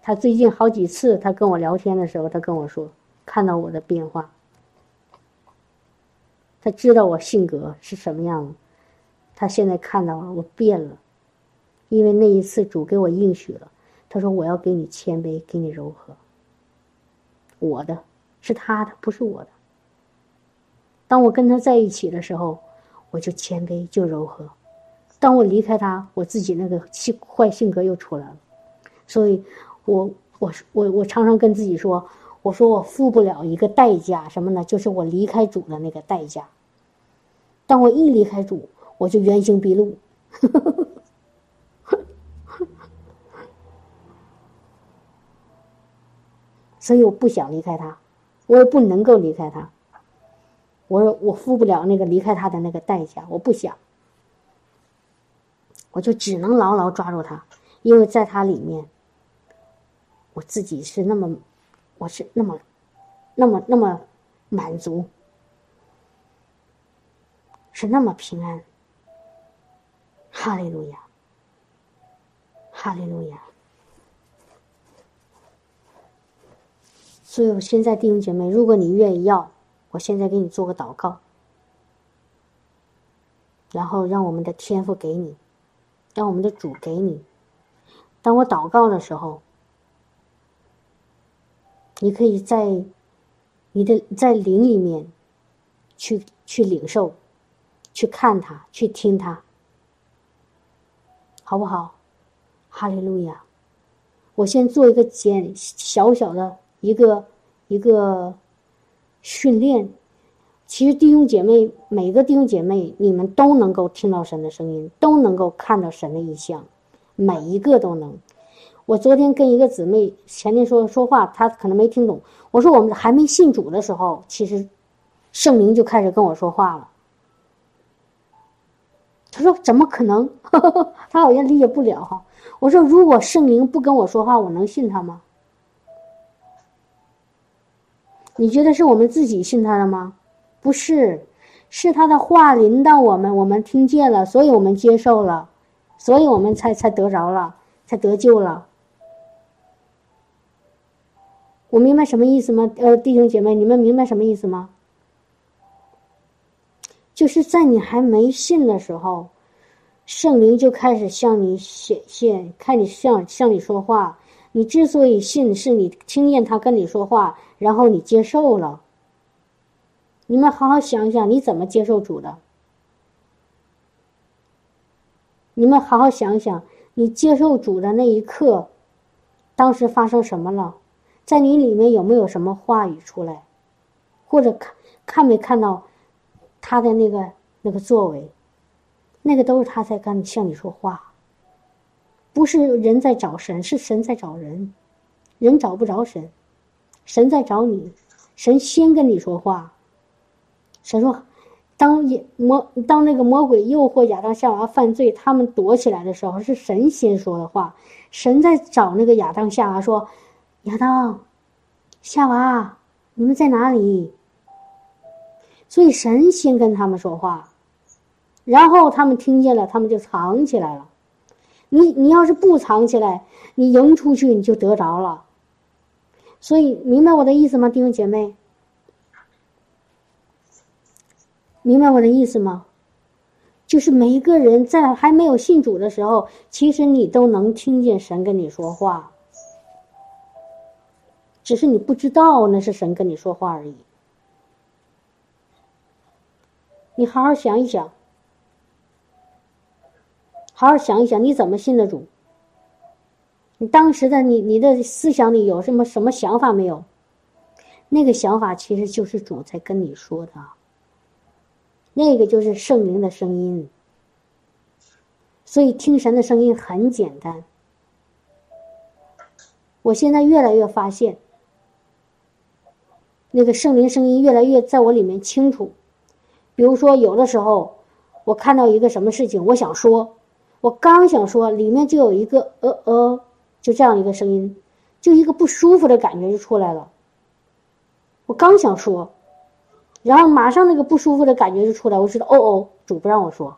她最近好几次，她跟我聊天的时候，她跟我说看到我的变化，她知道我性格是什么样的，她现在看到了我变了，因为那一次主给我应许了，他说我要给你谦卑，给你柔和。我的是他的，不是我的。当我跟他在一起的时候，我就谦卑，就柔和；当我离开他，我自己那个性坏性格又出来了。所以，我我我我常常跟自己说：“我说我付不了一个代价，什么呢？就是我离开主的那个代价。当我一离开主，我就原形毕露。”所以我不想离开他，我也不能够离开他。我说我付不了那个离开他的那个代价，我不想，我就只能牢牢抓住他，因为在他里面，我自己是那么，我是那么，那么那么满足，是那么平安。哈利路亚，哈利路亚。所以，我现在弟兄姐妹，如果你愿意要，我现在给你做个祷告，然后让我们的天赋给你，让我们的主给你。当我祷告的时候，你可以在你的在灵里面去去领受，去看他，去听他，好不好？哈利路亚！我先做一个简小小的。一个一个训练，其实弟兄姐妹，每个弟兄姐妹，你们都能够听到神的声音，都能够看到神的意象，每一个都能。我昨天跟一个姊妹前天说说话，她可能没听懂。我说我们还没信主的时候，其实圣灵就开始跟我说话了。她说怎么可能？她好像理解不了哈。我说如果圣灵不跟我说话，我能信他吗？你觉得是我们自己信他的吗？不是，是他的话临到我们，我们听见了，所以我们接受了，所以我们才才得着了，才得救了。我明白什么意思吗？呃，弟兄姐妹，你们明白什么意思吗？就是在你还没信的时候，圣灵就开始向你显现，看你向向你说话。你之所以信，是你听见他跟你说话，然后你接受了。你们好好想想，你怎么接受主的？你们好好想想，你接受主的那一刻，当时发生什么了？在你里面有没有什么话语出来？或者看看没看到他的那个那个作为？那个都是他在跟你向你说话，不是人在找神，是神在找人。人找不着神，神在找你，神先跟你说话。神说：“当也魔当那个魔鬼诱惑亚当夏娃犯罪，他们躲起来的时候，是神先说的话。神在找那个亚当夏娃说：‘亚当、夏娃，你们在哪里？’所以神先跟他们说话，然后他们听见了，他们就藏起来了。你你要是不藏起来，你迎出去你就得着了。所以明白我的意思吗，弟兄姐妹？”明白我的意思吗？就是每一个人在还没有信主的时候，其实你都能听见神跟你说话，只是你不知道那是神跟你说话而已。你好好想一想，好好想一想，你怎么信的主？你当时的你，你的思想里有什么什么想法没有？那个想法其实就是主在跟你说的。那个就是圣灵的声音，所以听神的声音很简单。我现在越来越发现，那个圣灵声音越来越在我里面清楚。比如说，有的时候我看到一个什么事情，我想说，我刚想说，里面就有一个呃呃，就这样一个声音，就一个不舒服的感觉就出来了。我刚想说。然后马上那个不舒服的感觉就出来，我知道哦哦，主不让我说，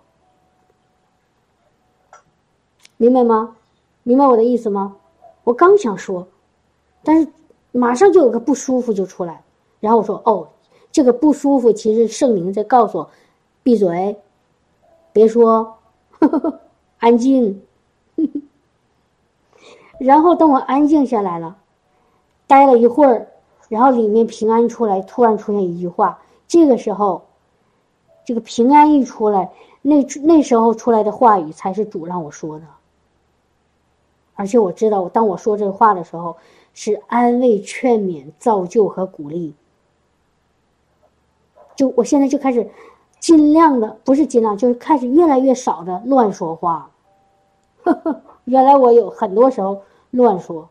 明白吗？明白我的意思吗？我刚想说，但是马上就有个不舒服就出来，然后我说哦，这个不舒服其实圣灵在告诉我，闭嘴，别说，呵 呵安静。然后等我安静下来了，待了一会儿，然后里面平安出来，突然出现一句话。这个时候，这个平安一出来，那那时候出来的话语才是主让我说的。而且我知道，当我说这话的时候，是安慰、劝勉、造就和鼓励。就我现在就开始尽量的，不是尽量，就是开始越来越少的乱说话。呵 原来我有很多时候乱说，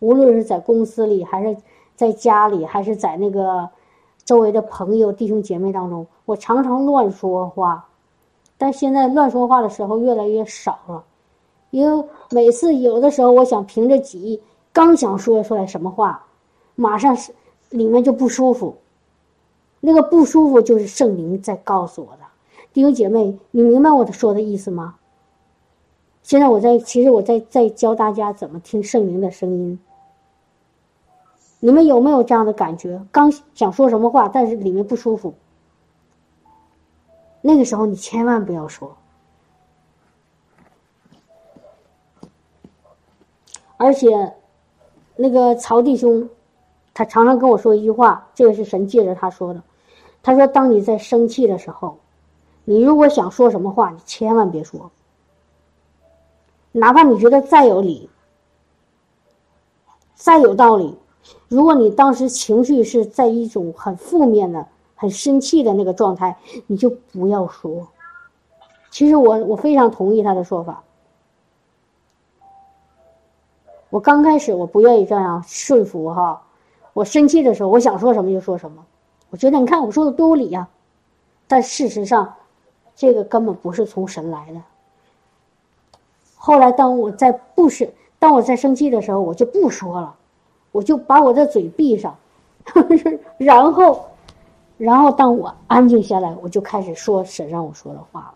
无论是在公司里，还是在家里，还是在那个。周围的朋友、弟兄姐妹当中，我常常乱说话，但现在乱说话的时候越来越少了，因为每次有的时候，我想凭着急，刚想说出来什么话，马上是里面就不舒服，那个不舒服就是圣灵在告诉我的。弟兄姐妹，你明白我说的意思吗？现在我在，其实我在在教大家怎么听圣灵的声音。你们有没有这样的感觉？刚想说什么话，但是里面不舒服。那个时候你千万不要说。而且，那个曹弟兄，他常常跟我说一句话，这个是神借着他说的。他说：“当你在生气的时候，你如果想说什么话，你千万别说，哪怕你觉得再有理、再有道理。”如果你当时情绪是在一种很负面的、很生气的那个状态，你就不要说。其实我我非常同意他的说法。我刚开始我不愿意这样顺服哈，我生气的时候我想说什么就说什么，我觉得你看我说的多有理呀。但事实上，这个根本不是从神来的。后来当我在不生，当我在生气的时候，我就不说了。我就把我的嘴闭上，然后，然后当我安静下来，我就开始说神让我说的话了。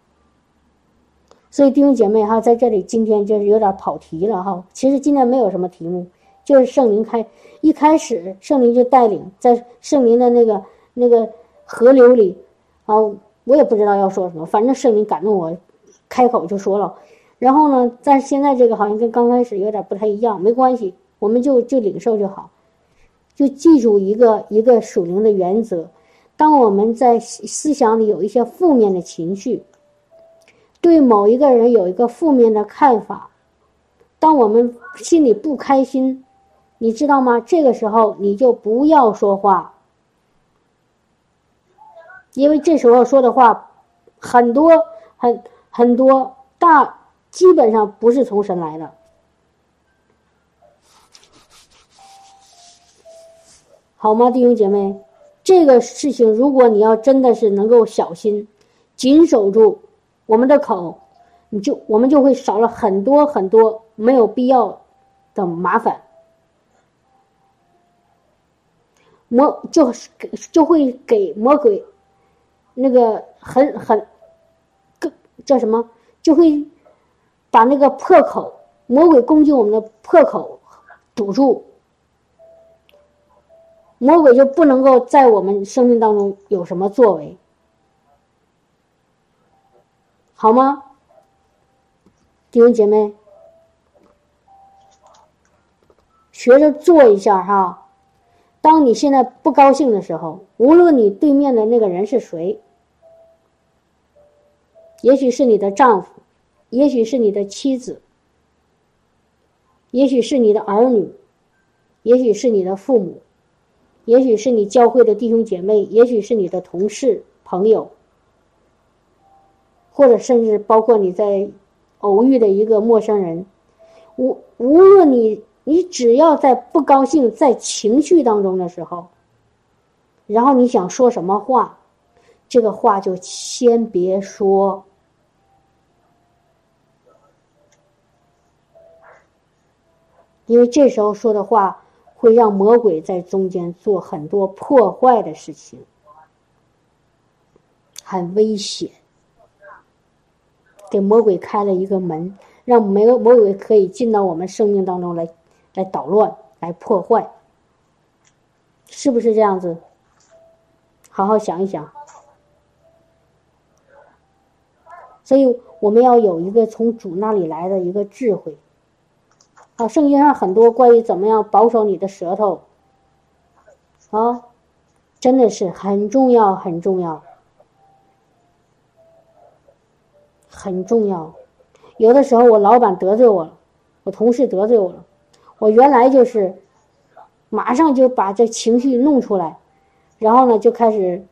所以弟兄姐妹哈，在这里今天就是有点跑题了哈。其实今天没有什么题目，就是圣灵开一开始，圣灵就带领在圣灵的那个那个河流里，啊，我也不知道要说什么，反正圣灵感动我，开口就说了。然后呢，但是现在这个好像跟刚开始有点不太一样，没关系，我们就就领受就好，就记住一个一个属灵的原则：当我们在思想里有一些负面的情绪，对某一个人有一个负面的看法，当我们心里不开心，你知道吗？这个时候你就不要说话，因为这时候说的话很多很很多大。基本上不是从神来的，好吗，弟兄姐妹？这个事情，如果你要真的是能够小心，紧守住我们的口，你就我们就会少了很多很多没有必要的麻烦。魔就就会给魔鬼那个很很，个叫什么？就会。把那个破口，魔鬼攻击我们的破口堵住，魔鬼就不能够在我们生命当中有什么作为，好吗？弟兄姐妹，学着做一下哈。当你现在不高兴的时候，无论你对面的那个人是谁，也许是你的丈夫。也许是你的妻子，也许是你的儿女，也许是你的父母，也许是你教会的弟兄姐妹，也许是你的同事、朋友，或者甚至包括你在偶遇的一个陌生人。无无论你，你只要在不高兴、在情绪当中的时候，然后你想说什么话，这个话就先别说。因为这时候说的话会让魔鬼在中间做很多破坏的事情，很危险，给魔鬼开了一个门，让魔魔鬼可以进到我们生命当中来，来捣乱，来破坏，是不是这样子？好好想一想。所以我们要有一个从主那里来的一个智慧。啊，圣经上很多关于怎么样保守你的舌头，啊，真的是很重要，很重要，很重要。有的时候我老板得罪我了，我同事得罪我了，我原来就是马上就把这情绪弄出来，然后呢就开始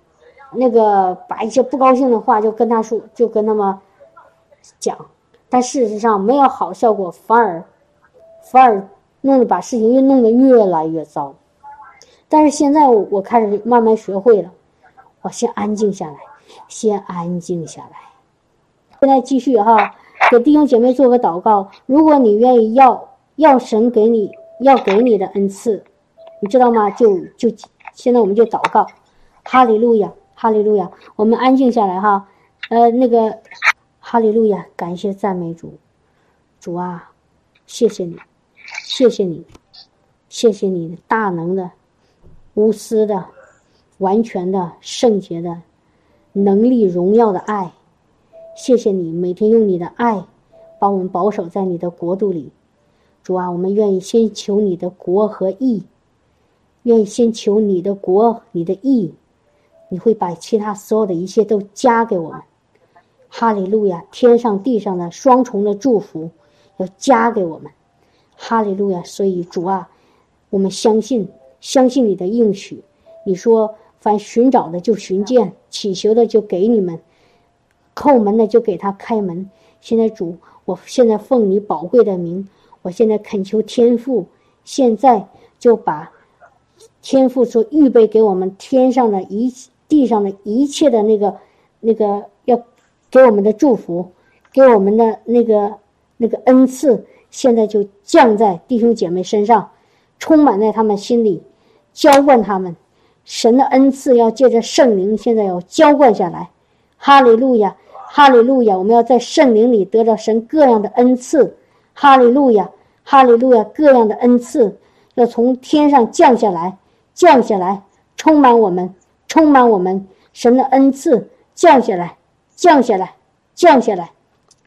那个把一些不高兴的话就跟他说，就跟他们讲，但事实上没有好效果，反而。反而弄得把事情越弄得越来越糟，但是现在我我开始慢慢学会了，我先安静下来，先安静下来。现在继续哈，给弟兄姐妹做个祷告。如果你愿意要要神给你要给你的恩赐，你知道吗？就就现在我们就祷告，哈利路亚，哈利路亚。我们安静下来哈，呃，那个哈利路亚，感谢赞美主，主啊，谢谢你。谢谢你，谢谢你大能的、无私的、完全的、圣洁的能力、荣耀的爱。谢谢你每天用你的爱把我们保守在你的国度里。主啊，我们愿意先求你的国和义，愿意先求你的国、你的义，你会把其他所有的一切都加给我们。哈利路亚！天上地上的双重的祝福要加给我们。哈利路亚！所以主啊，我们相信，相信你的应许。你说，凡寻找的就寻见，祈求的就给你们，叩门的就给他开门。现在主，我现在奉你宝贵的名，我现在恳求天父，现在就把天父所预备给我们天上的一地上的一切的那个那个要给我们的祝福，给我们的那个那个恩赐。现在就降在弟兄姐妹身上，充满在他们心里，浇灌他们。神的恩赐要借着圣灵，现在要浇灌下来。哈利路亚，哈利路亚！我们要在圣灵里得到神各样的恩赐。哈利路亚，哈利路亚！各样的恩赐要从天上降下来，降下来，充满我们，充满我们神的恩赐，降下来，降下来，降下来，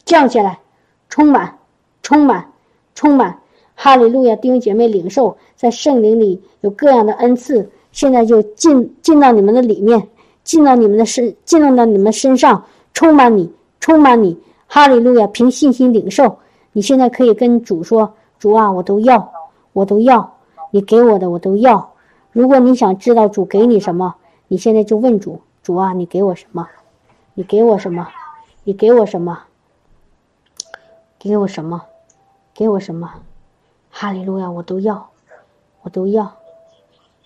降下来，充满，充满，充满。哈利路亚！弟兄姐妹，领受在圣灵里有各样的恩赐，现在就进进到你们的里面，进到你们的身，进入到你们身上，充满你，充满你。哈利路亚！凭信心领受，你现在可以跟主说：“主啊，我都要，我都要，你给我的我都要。”如果你想知道主给你什么，你现在就问主：“主啊，你给我什么？你给我什么？你给我什么？给我什么？给我什么？”哈利路亚，我都要，我都要，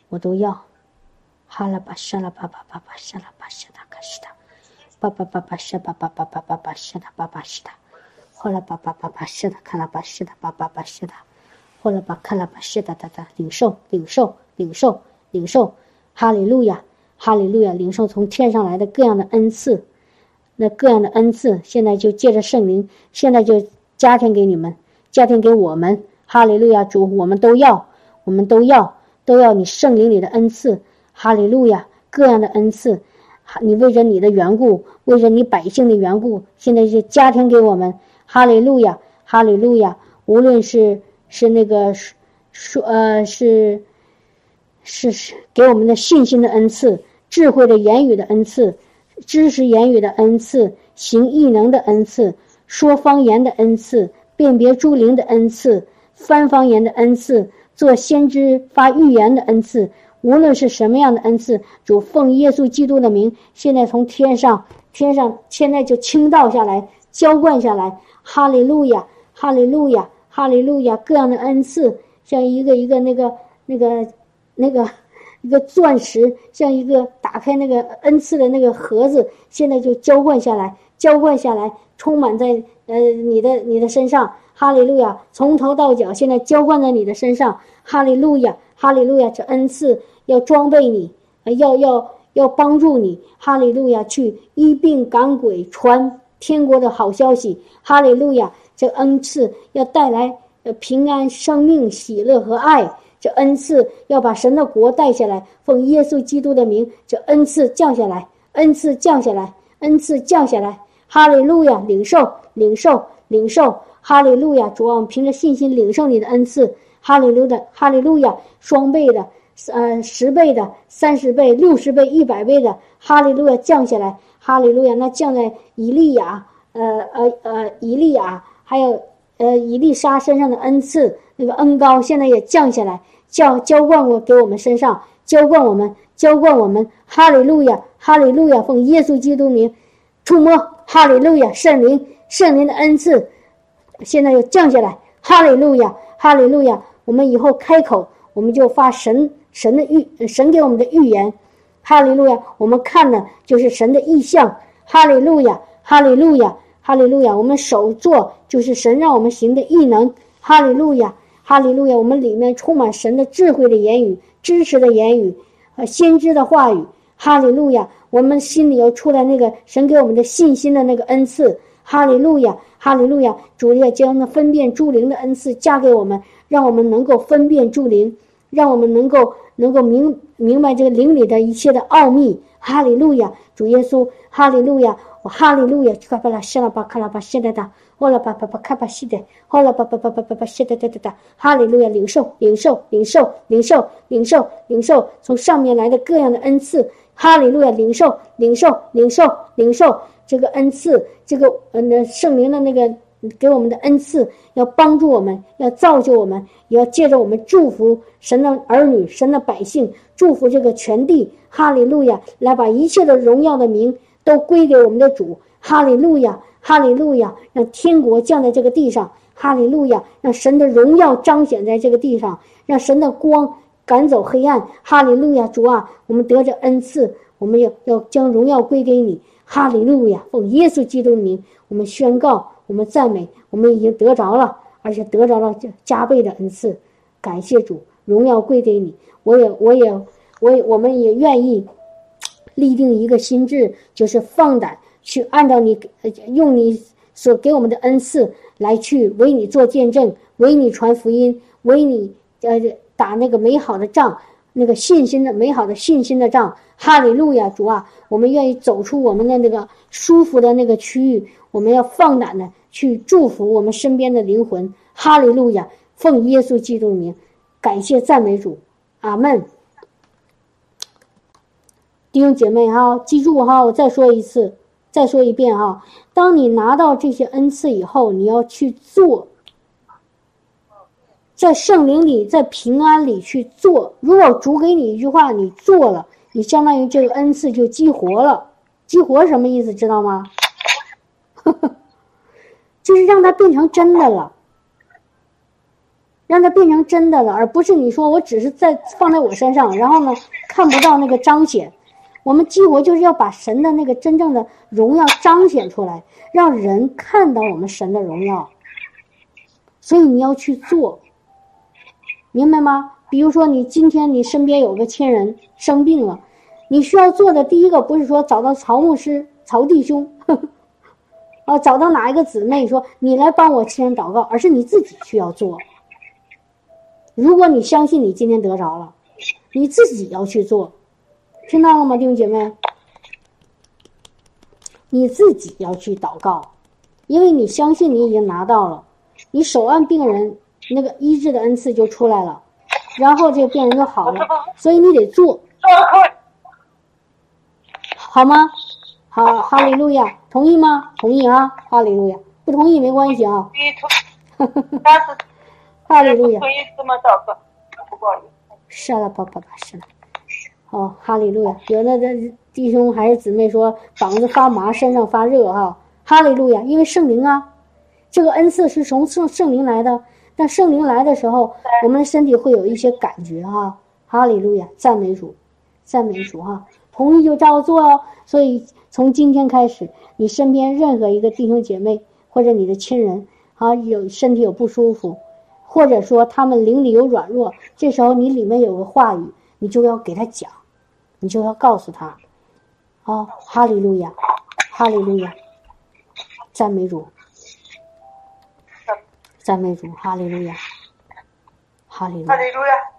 我都要。哈拉巴沙拉巴巴巴巴沙拉巴沙达卡西达，巴巴巴巴沙巴巴巴巴巴巴沙达巴巴西达，后来巴巴巴巴沙达卡拉巴西达巴巴巴沙达，后来巴卡拉巴西达达达。领受领受领受领受，哈利路亚哈利路亚领受从天上来的各样的恩赐，那各样的恩赐现在就借着圣灵，现在就加添给你们，加添给我们。哈利路亚，主，我们都要，我们都要，都要你圣灵里的恩赐。哈利路亚，各样的恩赐，你为着你的缘故，为着你百姓的缘故，现在就加添给我们。哈利路亚，哈利路亚，无论是是那个说呃是是是给我们的信心的恩赐，智慧的言语的恩赐，知识言语的恩赐，行异能的恩赐，说方言的恩赐，辨别诸灵的恩赐。翻方言的恩赐，做先知发预言的恩赐，无论是什么样的恩赐，主奉耶稣基督的名，现在从天上，天上现在就倾倒下来，浇灌下来。哈利路亚，哈利路亚，哈利路亚！各样的恩赐，像一个一个那个那个那个一个钻石，像一个打开那个恩赐的那个盒子，现在就浇灌下来，浇灌下来，充满在呃你的你的身上。哈利路亚，从头到脚，现在浇灌在你的身上。哈利路亚，哈利路亚，这恩赐要装备你，要要要帮助你。哈利路亚，去医病赶鬼，传天国的好消息。哈利路亚，这恩赐要带来呃平安、生命、喜乐和爱。这恩赐要把神的国带下来，奉耶稣基督的名，这恩赐降下来，恩赐降下来，恩赐降下来。哈利路亚，领受，领受，领受。哈利路亚，主啊，我们凭着信心领受你的恩赐。哈利路的，哈利路亚，双倍的，呃，十倍的，三十倍，六十倍，一百倍的，哈利路亚降下来。哈利路亚，那降在以利亚，呃呃呃，以利亚，还有呃以利沙身上的恩赐，那个恩高现在也降下来，浇浇灌我给我们身上，浇灌我们，浇灌我们。哈利路亚，哈利路亚，奉耶稣基督名，触摸，哈利路亚，圣灵，圣灵的恩赐。现在又降下来，哈利路亚，哈利路亚！我们以后开口，我们就发神神的预神给我们的预言，哈利路亚！我们看的就是神的意象，哈利路亚，哈利路亚，哈利路亚！我们手做就是神让我们行的异能，哈利路亚，哈利路亚！我们里面充满神的智慧的言语、支持的言语和先知的话语，哈利路亚！我们心里要出来那个神给我们的信心的那个恩赐。哈利路亚，哈利路亚！主要将那分辨诸灵的恩赐加给我们，让我们能够分辨诸灵，让我们能够能够明明白这个灵里的一切的奥秘。哈利路亚，主耶稣，哈利路亚，我哈利路亚，卡巴拉西拉巴卡拉巴西达达，后来巴巴巴卡巴西的，后来巴巴巴巴巴巴西达达达达，哈利路亚，领受，领受，领受，领受，领受，领受，从上面来的各样的恩赐，哈利路亚，领受，领受，领受，领受。这个恩赐，这个呃，那圣灵的那个给我们的恩赐，要帮助我们，要造就我们，也要借着我们祝福神的儿女、神的百姓，祝福这个全地。哈利路亚！来把一切的荣耀的名都归给我们的主。哈利路亚！哈利路亚！让天国降在这个地上。哈利路亚！让神的荣耀彰显在这个地上，让神的光赶走黑暗。哈利路亚！主啊，我们得着恩赐，我们要要将荣耀归给你。哈利路亚！奉耶稣基督的名，我们宣告，我们赞美，我们已经得着了，而且得着了加加倍的恩赐。感谢主，荣耀归给你。我也，我也，我也，我们也愿意立定一个心智，就是放胆去按照你用你所给我们的恩赐来去为你做见证，为你传福音，为你呃打那个美好的仗，那个信心的美好的信心的仗。哈利路亚，主啊，我们愿意走出我们的那个舒服的那个区域，我们要放胆的去祝福我们身边的灵魂。哈利路亚，奉耶稣基督的名，感谢赞美主，阿门。弟兄姐妹哈，记住哈，我再说一次，再说一遍哈。当你拿到这些恩赐以后，你要去做，在圣灵里，在平安里去做。如果主给你一句话，你做了，你相当于这个恩赐就激活了。激活什么意思？知道吗？就是让它变成真的了，让它变成真的了，而不是你说我只是在放在我身上，然后呢看不到那个彰显。我们激活就是要把神的那个真正的荣耀彰显出来，让人看到我们神的荣耀。所以你要去做，明白吗？比如说你今天你身边有个亲人生病了，你需要做的第一个不是说找到曹牧师、曹弟兄，呵呵啊，找到哪一个姊妹说你来帮我亲人祷告，而是你自己需要做。如果你相信你今天得着了，你自己要去做。听到了吗，弟兄姐妹？你自己要去祷告，因为你相信你已经拿到了，你手按病人那个医治的恩赐就出来了，然后这个病人就好了，所以你得做，好吗？好，哈利路亚，同意吗？同意啊，哈利路亚，不同意没关系啊。哈利路亚。是了，爸爸爸，是了。哦，哈利路亚！有的这弟兄还是姊妹说膀子发麻，身上发热哈。哈利路亚！因为圣灵啊，这个恩赐是从圣圣灵来的。但圣灵来的时候，我们的身体会有一些感觉哈。哈利路亚！赞美主，赞美主哈！同意就照做哦。所以从今天开始，你身边任何一个弟兄姐妹或者你的亲人啊，有身体有不舒服，或者说他们灵里有软弱，这时候你里面有个话语，你就要给他讲。你就要告诉他，啊，哈利路亚，哈利路亚，赞美主，赞美主，哈利路亚，哈利路亚。